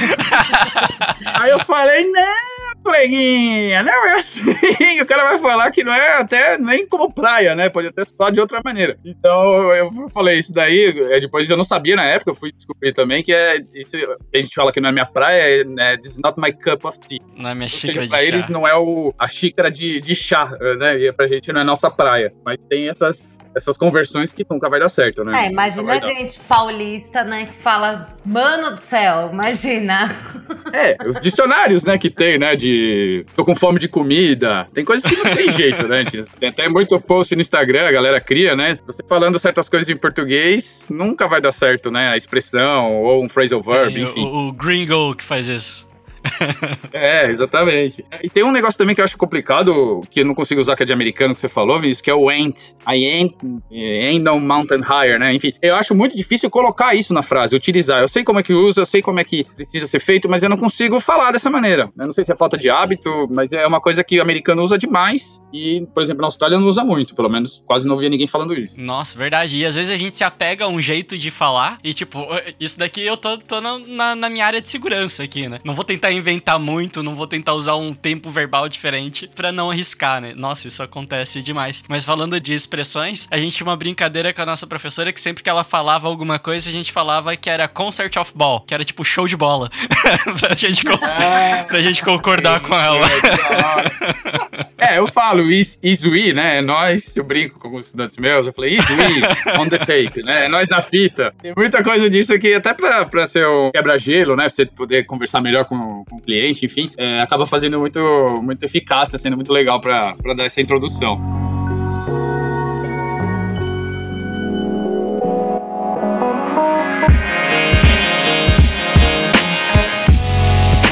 aí eu falei, não, coleguinha, não é assim. *laughs* o cara vai falar que não é até nem como praia, né? Pode até falar de outra maneira. Então eu falei, isso daí, é, depois eu não sabia na época, eu fui descobrir também que é isso a gente fala que não é minha praia, né? This is not my cup of tea. Não é minha xícara seja, de pra chá. eles não é o, a xícara de, de chá, né? E pra gente não é nossa praia. Mas tem essas, essas conversões que nunca vai dar certo, né? É, imagina a gente paulista, né? Que fala, mano do céu, imagina. É, os dicionários, né? Que tem, né? De tô com fome de comida. Tem coisas que não tem *laughs* jeito, né? Tem até muito post no Instagram, a galera cria, né? Você falando certas coisas em português, nunca vai dar certo, né? A expressão ou um phrasal verb, Tem enfim. O, o gringo que faz isso. *laughs* é, exatamente. E tem um negócio também que eu acho complicado, que eu não consigo usar, que é de americano, que você falou, Vinícius, que é o ain't. I ain't, ain't no mountain higher, né? Enfim, eu acho muito difícil colocar isso na frase, utilizar. Eu sei como é que usa, eu sei como é que precisa ser feito, mas eu não consigo falar dessa maneira. Eu não sei se é falta de hábito, mas é uma coisa que o americano usa demais e, por exemplo, na Austrália não usa muito, pelo menos quase não via ninguém falando isso. Nossa, verdade. E às vezes a gente se apega a um jeito de falar e, tipo, isso daqui eu tô, tô na, na minha área de segurança aqui, né? Não vou tentar inventar muito, não vou tentar usar um tempo verbal diferente para não arriscar, né? Nossa, isso acontece demais. Mas falando de expressões, a gente tinha uma brincadeira com a nossa professora que sempre que ela falava alguma coisa, a gente falava que era concert of ball, que era tipo show de bola. *laughs* pra, gente ah, *laughs* pra gente concordar com ela. *laughs* é, eu falo is, is we, né? É nós, eu brinco com alguns estudantes meus, eu falei is we on the tape, né? É nós na fita. Tem muita coisa disso aqui, até pra, pra ser o quebra-gelo, né? Pra você poder conversar melhor com, com o cliente, enfim, é, acaba fazendo muito, muito eficácia, sendo muito legal para dar essa introdução.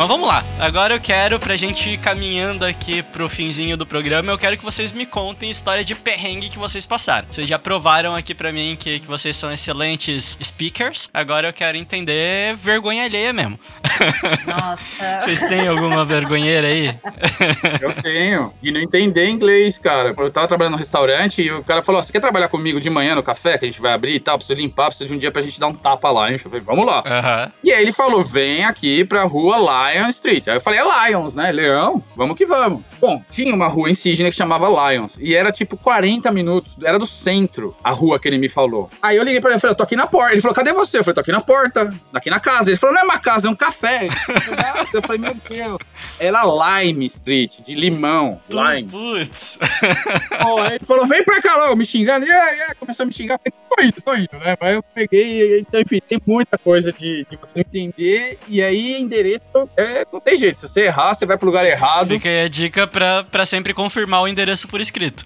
Mas vamos lá. Agora eu quero, pra gente ir caminhando aqui pro finzinho do programa, eu quero que vocês me contem história de perrengue que vocês passaram. Vocês já provaram aqui pra mim que, que vocês são excelentes speakers. Agora eu quero entender vergonha alheia mesmo. Nossa. *laughs* Vocês têm alguma vergonheira aí? *laughs* Eu tenho. E não entender inglês, cara. Eu tava trabalhando no restaurante e o cara falou: Você quer trabalhar comigo de manhã no café que a gente vai abrir e tal? Preciso limpar, preciso de um dia pra gente dar um tapa lá. Eu falei: Vamos lá. Aham. E aí ele falou: Vem aqui pra rua Lion Street. Aí eu falei: É Lions, né? Leão? Vamos que vamos. Bom, tinha uma rua em Sydney que chamava Lions. E era tipo 40 minutos. Era do centro a rua que ele me falou. Aí eu liguei pra ele e falei: Eu tô aqui na porta. Ele falou: Cadê você? Eu falei: Tô aqui na porta. Aqui na casa. Ele falou: Não é uma casa, é um café. Eu falei: Meu Deus. Era Lime Street, de limão. Lime. Putz. Ó, aí ele falou, vem pra cá logo, me xingando. E aí, aí, começou a me xingar. Falei, tô indo, tô indo, né? Mas eu peguei, então, enfim, tem muita coisa de, de você não entender. E aí, endereço, é, não tem jeito. Se você errar, você vai pro lugar errado, Fica aí a dica pra, pra sempre confirmar o endereço por escrito.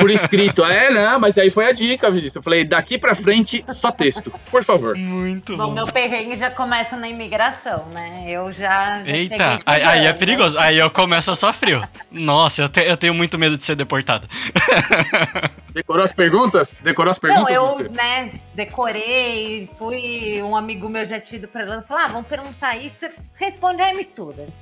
por *laughs* escrito. É, não, mas aí foi a dica, Vinícius. Eu falei, daqui pra frente, só texto, por favor. Muito Bom, meu perrengue já começa na imigração, né? Eu já. já Eita, aí, aí é perigoso. Aí eu começo a só frio. Nossa, eu, te- eu tenho muito medo de ser deportado. *laughs* Decorou as perguntas? Decorou as Não, perguntas? eu, Vinícius? né, decorei, fui, um amigo meu já tinha ido pra Irlanda, falou, ah, vamos perguntar isso, responde I'm student.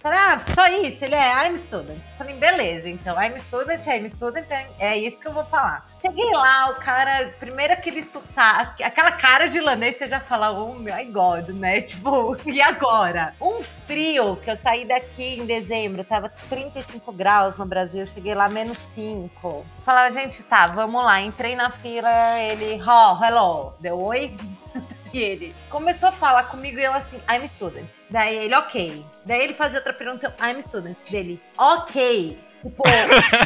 Falei, ah, só isso? Ele é I'm student. Falei, beleza, então, I'm student, I'm student, é- é isso que eu vou falar. Cheguei lá, o cara, primeiro aquele sotaque, aquela cara de irlandês, você já fala, oh my god, né, *laughs* tipo, e agora? Um frio, que eu saí daqui em dezembro, tava 35 graus no Brasil, cheguei lá menos 5. Falava, gente, tá, vamos lá. Entrei na fila, ele, oh, hello, deu oi? *laughs* E ele começou a falar comigo e eu assim, I'm student. Daí ele, ok. Daí ele fazia outra pergunta, I'm student. Dele, ok. Tipo,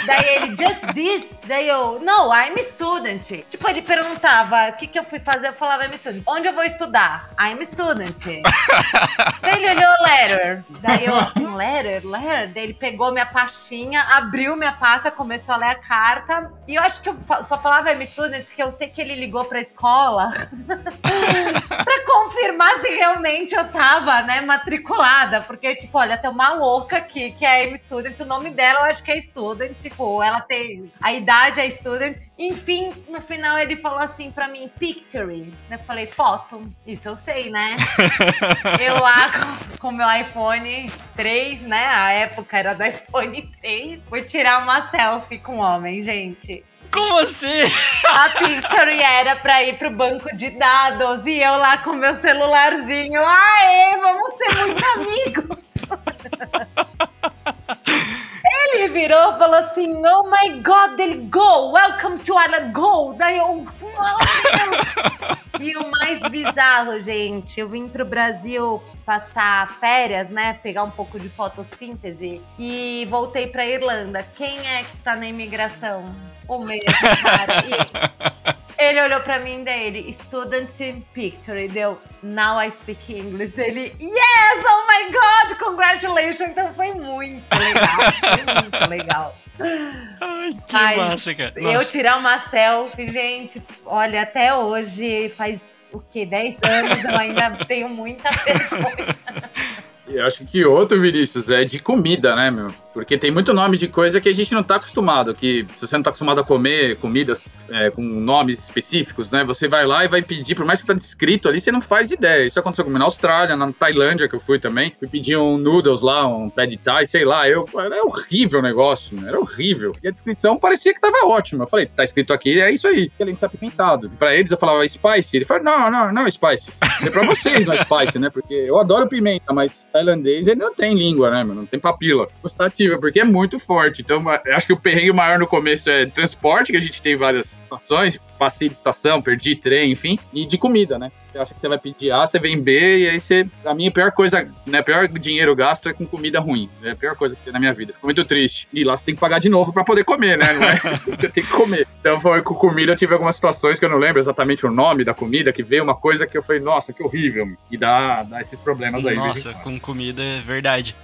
daí ele, just this? Daí eu, no, I'm student. Tipo, ele perguntava o que, que eu fui fazer, eu falava, I'm student. Onde eu vou estudar? I'm student. *laughs* daí ele olhou letter. Daí eu assim, letter, letter. Daí ele pegou minha pastinha, abriu minha pasta, começou a ler a carta. E eu acho que eu só falava I'm student, que eu sei que ele ligou pra escola *laughs* pra confirmar se realmente eu tava, né, matriculada. Porque, tipo, olha, tem uma louca aqui que é M Student, o nome dela eu acho que é Student, tipo, ela tem. A idade é Student. Enfim, no final ele falou assim pra mim, picture. Eu falei, foto. Isso eu sei, né? *laughs* eu lá com, com meu iPhone 3, né? A época era do iPhone 3. Fui tirar uma selfie com um homem, gente. Como assim? A Pictory era pra ir pro banco de dados e eu lá com meu celularzinho. Aê, vamos ser muito amigos. *laughs* Ele virou e falou assim: Oh my god, ele go, welcome to Ireland, go. Daí eu. E o mais bizarro, gente, eu vim pro Brasil passar férias, né? Pegar um pouco de fotossíntese e voltei pra Irlanda. Quem é que está na imigração? O mesmo, cara. E ele olhou pra mim dele, student picture, e deu, now I speak English. Dele, yes, oh my god, congratulations. Então foi muito legal, foi muito legal. Ai, que Mas massa, cara. Eu Nossa. tirar uma selfie, gente, olha, até hoje faz o quê? 10 anos eu ainda tenho muita vergonha. *laughs* Eu acho que outro, Vinícius, é de comida, né, meu? Porque tem muito nome de coisa que a gente não tá acostumado. Que se você não tá acostumado a comer comidas é, com nomes específicos, né? Você vai lá e vai pedir, por mais que tá descrito ali, você não faz ideia. Isso aconteceu comigo na Austrália, na Tailândia, que eu fui também. Fui pedir um noodles lá, um pad thai, sei lá. Eu, era horrível o negócio, né? era horrível. E a descrição parecia que tava ótima. Eu falei, tá escrito aqui, é isso aí. De ser apimentado. Pra eles eu falava spicy. Ele falou, não, não, não, spicy. É pra vocês não é spicy, né? Porque eu adoro pimenta, mas tailandês ele não tem língua, né, meu? Não tem papila gustativa, porque é muito forte. Então, acho que o perrengue maior no começo é transporte, que a gente tem várias situações, passei de estação, perdi trem, enfim, e de comida, né? Você acha que você vai pedir A, você vem B, e aí você. Pra mim, a pior coisa, né? O pior dinheiro gasto é com comida ruim. É a pior coisa que tem na minha vida. Fico muito triste. E lá você tem que pagar de novo pra poder comer, né? Não é? *laughs* você tem que comer. Então, foi com comida, eu tive algumas situações que eu não lembro exatamente o nome da comida, que veio uma coisa que eu falei, nossa, que horrível. E dá, dá esses problemas aí. Nossa, com comida é verdade.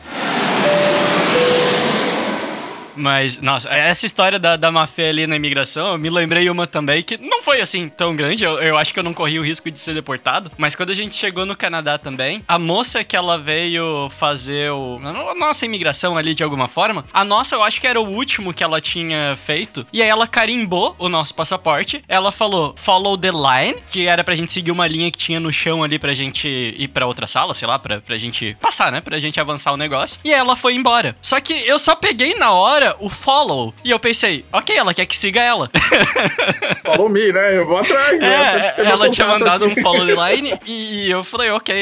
Mas, nossa, essa história da, da má fé ali na imigração, eu me lembrei uma também que não foi assim tão grande. Eu, eu acho que eu não corri o risco de ser deportado. Mas quando a gente chegou no Canadá também, a moça que ela veio fazer o, a nossa imigração ali de alguma forma, a nossa eu acho que era o último que ela tinha feito. E aí ela carimbou o nosso passaporte. Ela falou follow the line, que era pra gente seguir uma linha que tinha no chão ali pra gente ir pra outra sala, sei lá, pra, pra gente passar, né? Pra gente avançar o negócio. E ela foi embora. Só que eu só peguei na hora o follow. E eu pensei, ok, ela quer que siga ela. *laughs* Follow me, né? Eu vou atrás. É, ela tinha mandado aqui. um follow the line *laughs* e eu falei, ok,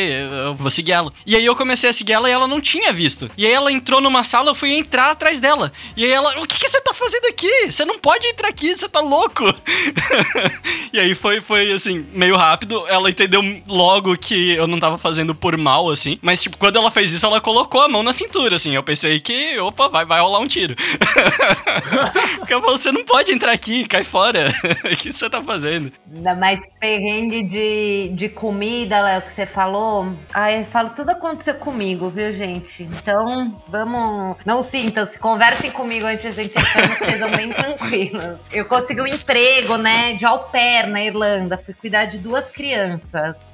eu vou seguir ela. E aí eu comecei a seguir ela e ela não tinha visto. E aí ela entrou numa sala, eu fui entrar atrás dela. E aí ela, o que, que você tá fazendo aqui? Você não pode entrar aqui, você tá louco. *laughs* e aí foi, foi assim, meio rápido. Ela entendeu logo que eu não tava fazendo por mal, assim. Mas, tipo, quando ela fez isso, ela colocou a mão na cintura, assim. Eu pensei que, opa, vai, vai rolar um tiro. *laughs* Porque você não pode entrar aqui, cai fora. *laughs* o que você tá fazendo? Ainda mais perrengue de, de comida, Léo, que você falou. Aí eu falo, tudo aconteceu comigo, viu, gente? Então, vamos. Não sintam, se conversem comigo antes de a gente entrar, vocês vão bem tranquilos. Eu consegui um emprego, né, de au pair na Irlanda. Fui cuidar de duas crianças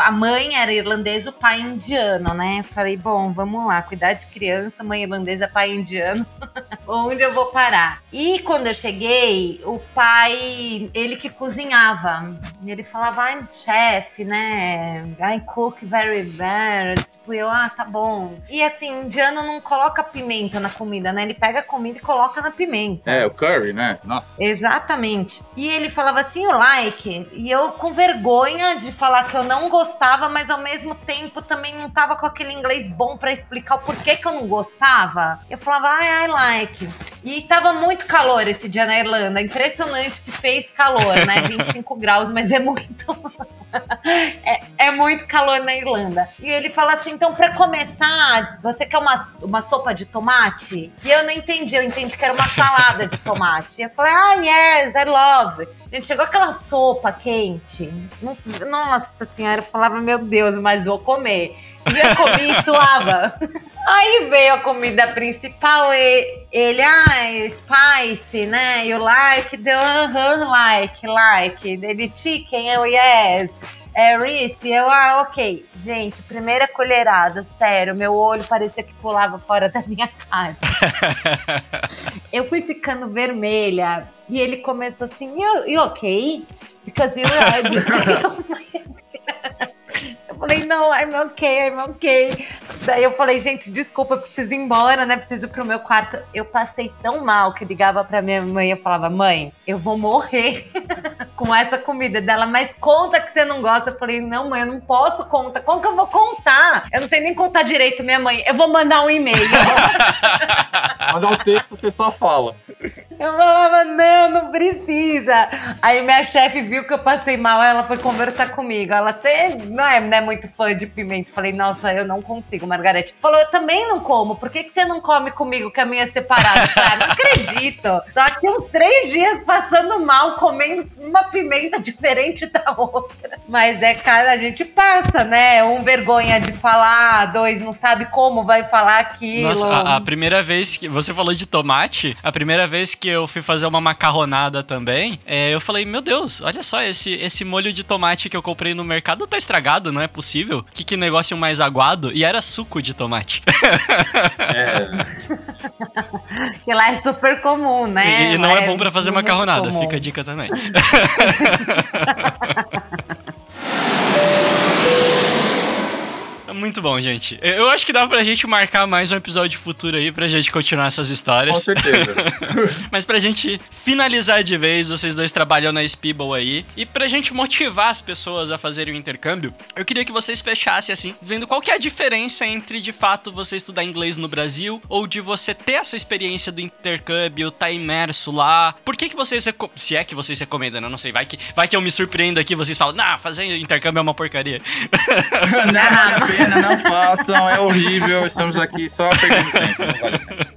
a mãe era irlandesa, o pai indiano, né? Falei, bom, vamos lá, cuidar de criança, mãe irlandesa, pai indiano, *laughs* onde eu vou parar? E quando eu cheguei, o pai, ele que cozinhava, ele falava, I'm chef, né? I cook very well. Tipo, eu, ah, tá bom. E assim, indiano não coloca pimenta na comida, né? Ele pega a comida e coloca na pimenta. É, o curry, né? Nossa. Exatamente. E ele falava assim, you like? E eu com vergonha de falar que eu não gostava, mas ao mesmo tempo também não tava com aquele inglês bom para explicar o porquê que eu não gostava. Eu falava, I, I like. E tava muito calor esse dia na Irlanda. Impressionante que fez calor, né? *laughs* 25 graus, mas é muito. *laughs* é, é, muito calor na Irlanda. E ele fala assim: então, para começar, você quer uma, uma sopa de tomate? E eu não entendi, eu entendi que era uma salada de tomate. E eu falei: ah, yes, I love. Gente chegou aquela sopa quente. Nossa senhora, eu falava: meu Deus, mas vou comer. E eu comi e suava. *laughs* Aí veio a comida principal e ele, ah, spicy, né? You like? Deu, uh -huh, like, like. Ele, chicken, eu, yes. É, Reese, eu, ah, ok. Gente, primeira colherada, sério, meu olho parecia que pulava fora da minha cara. *laughs* eu fui ficando vermelha e ele começou assim, you, you ok? Because you *laughs* falei, não, I'm ok, I'm ok. Daí eu falei, gente, desculpa, eu preciso ir embora, né? Preciso ir pro meu quarto. Eu passei tão mal que ligava pra minha mãe e eu falava, mãe, eu vou morrer *laughs* com essa comida dela, mas conta que você não gosta. Eu falei, não, mãe, eu não posso contar. Como que eu vou contar? Eu não sei nem contar direito, minha mãe. Eu vou mandar um e-mail. *laughs* Mandar um texto, você só fala. Eu falava, não, não precisa. Aí minha chefe viu que eu passei mal, ela foi conversar comigo. Ela, você não é, não é muito fã de pimenta. Falei, nossa, eu não consigo, Margarete. Falou, eu também não como. Por que, que você não come comigo, que a minha é separada? Ah, não acredito. Tô aqui uns três dias passando mal, comendo uma pimenta diferente da outra. Mas é, cara, a gente passa, né? Um vergonha de falar, dois não sabe como vai falar aquilo. Nossa, a, a primeira vez que você falou de tomate, a primeira vez que eu fui fazer uma macarronada também, é, eu falei, meu Deus, olha só, esse, esse molho de tomate que eu comprei no mercado tá estragado, não é possível? Que, que negócio mais aguado? E era suco de tomate. É. *laughs* que lá é super comum, né? E, e não é, é bom para fazer macarronada, fica a dica também. *laughs* Muito bom, gente. Eu acho que dá pra gente marcar mais um episódio futuro aí pra gente continuar essas histórias. Com certeza. *laughs* Mas pra gente finalizar de vez, vocês dois trabalham na Speeble aí. E pra gente motivar as pessoas a fazerem o intercâmbio, eu queria que vocês fechassem assim, dizendo qual que é a diferença entre de fato você estudar inglês no Brasil ou de você ter essa experiência do intercâmbio, tá imerso lá. Por que que vocês, se é que vocês recomendam, né? não sei, vai que, vai que eu me surpreendo aqui, vocês falam, nah, fazer intercâmbio é uma porcaria. *laughs* não, vale a Não façam, é horrível. Estamos aqui só perdendo tempo.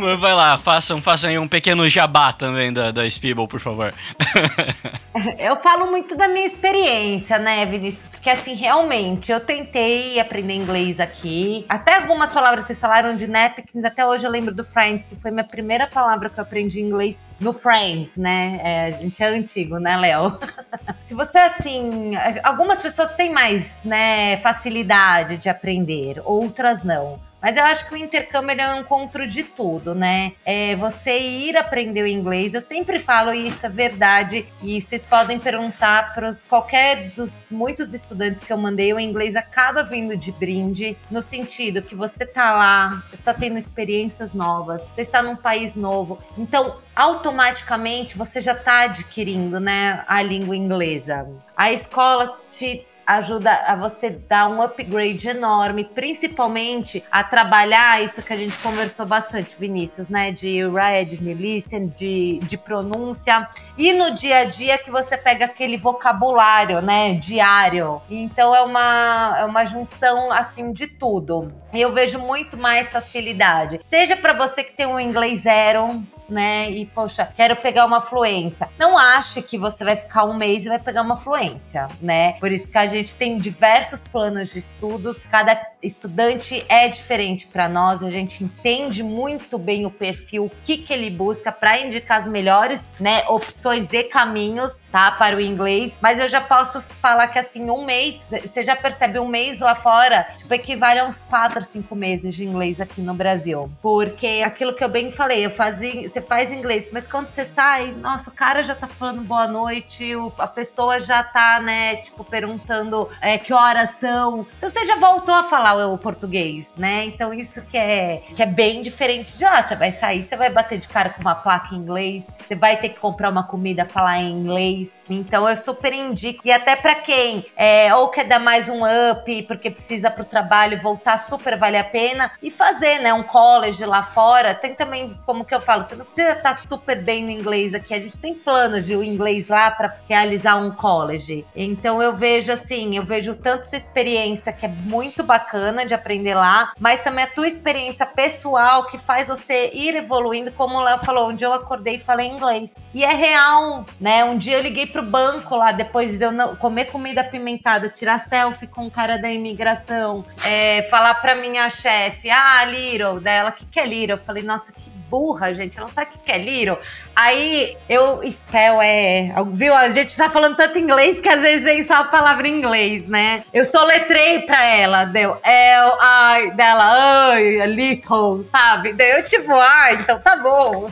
Vale Vai lá, façam, façam aí um pequeno jabá também da, da Speeble, por favor. *laughs* Eu falo muito da minha experiência, né, Vinícius? Porque assim, realmente, eu tentei aprender inglês aqui. Até algumas palavras vocês falaram de napkins, até hoje eu lembro do Friends, que foi minha primeira palavra que eu aprendi inglês no Friends, né? É, a gente é antigo, né, Léo? *laughs* Se você, assim, algumas pessoas têm mais, né, facilidade de aprender, outras não. Mas eu acho que o intercâmbio é um encontro de tudo, né? É você ir aprender o inglês. Eu sempre falo isso, é verdade. E vocês podem perguntar para qualquer dos muitos estudantes que eu mandei, o inglês acaba vindo de brinde, no sentido que você tá lá, você tá tendo experiências novas, você está num país novo. Então, automaticamente você já tá adquirindo, né, a língua inglesa. A escola te ajuda a você dar um upgrade enorme, principalmente a trabalhar isso que a gente conversou bastante, Vinícius, né? De read, de listen, de, de pronúncia. E no dia a dia que você pega aquele vocabulário, né? Diário. Então é uma, é uma junção, assim, de tudo. Eu vejo muito mais facilidade. Seja para você que tem um inglês zero, né? E, poxa, quero pegar uma fluência. Não ache que você vai ficar um mês e vai pegar uma fluência, né? Por isso que a gente tem diversos planos de estudos, cada estudante é diferente para nós, a gente entende muito bem o perfil, o que, que ele busca para indicar as melhores, né, opções e caminhos, tá, para o inglês. Mas eu já posso falar que, assim, um mês, você já percebe um mês lá fora, tipo, equivale a uns quatro, cinco meses de inglês aqui no Brasil. Porque aquilo que eu bem falei, eu fazia, você faz inglês, mas quando você sai, nossa, o cara já tá falando boa noite, o, a pessoa já tá, né, tipo, perguntando é, que horas são. Então você já voltou a falar o, português, né? Então isso que é, que é bem diferente de lá. Você vai sair, você vai bater de cara com uma placa em inglês, você vai ter que comprar uma comida, falar em inglês. Então eu super indico. E até para quem é, ou quer dar mais um up, porque precisa pro trabalho voltar, super vale a pena. E fazer, né, um college lá fora. Tem também, como que eu falo, você não precisa estar super bem no inglês aqui. A gente tem planos de o inglês lá para realizar um college. Então eu vejo assim, eu vejo tanto essa experiência que é muito bacana de aprender lá, mas também a tua experiência pessoal que faz você ir evoluindo, como o Léo falou, onde eu acordei e falei inglês. E é real, né? Um dia eu liguei pro banco lá, depois de eu comer comida apimentada, tirar selfie com o cara da imigração, é, falar pra minha chefe, ah, Little, dela, o que, que é Little? Eu falei, nossa, que burra, gente, ela não sabe o que é Little. Aí eu, spell é, viu? A gente tá falando tanto inglês que às vezes vem só a palavra em inglês, né? Eu soletrei pra ela, deu, é, ai, dela, ai, little, sabe? Daí eu tipo, ah, então tá bom.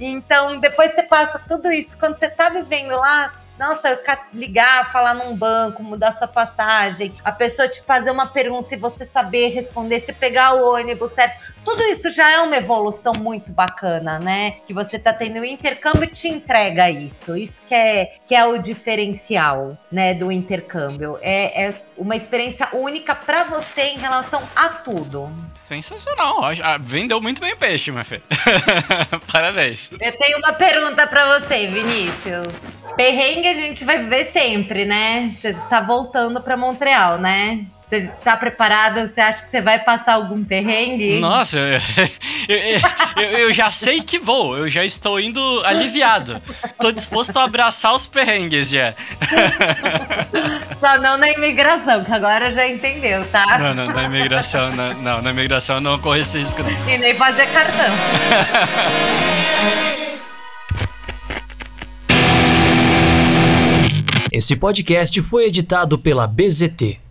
Então, depois você passa tudo isso. Quando você tá vivendo lá, nossa, ligar, falar num banco, mudar sua passagem, a pessoa te fazer uma pergunta e você saber responder, se pegar o ônibus certo. Tudo isso já é uma evolução muito bacana, né? Que você tá tendo o intercâmbio te entrega isso. Isso que é, que é o diferencial, né, do intercâmbio. É, é uma experiência única para você em relação a tudo. Sensacional. Ah, vendeu muito bem o peixe, minha filha. *laughs* Parabéns. Eu tenho uma pergunta para você, Vinícius. Perrengue a gente vai viver sempre, né? Você tá voltando para Montreal, né? Você tá preparado? Você acha que você vai passar algum perrengue? Nossa, *laughs* eu, eu, eu, já sei que vou. Eu já estou indo aliviado. Tô disposto a abraçar os perrengues já. *laughs* Só não na imigração, que agora já entendeu, tá? Não, não, na imigração, não, não na imigração não corre esse risco. Não. E nem fazer cartão. *laughs* Esse podcast foi editado pela BZT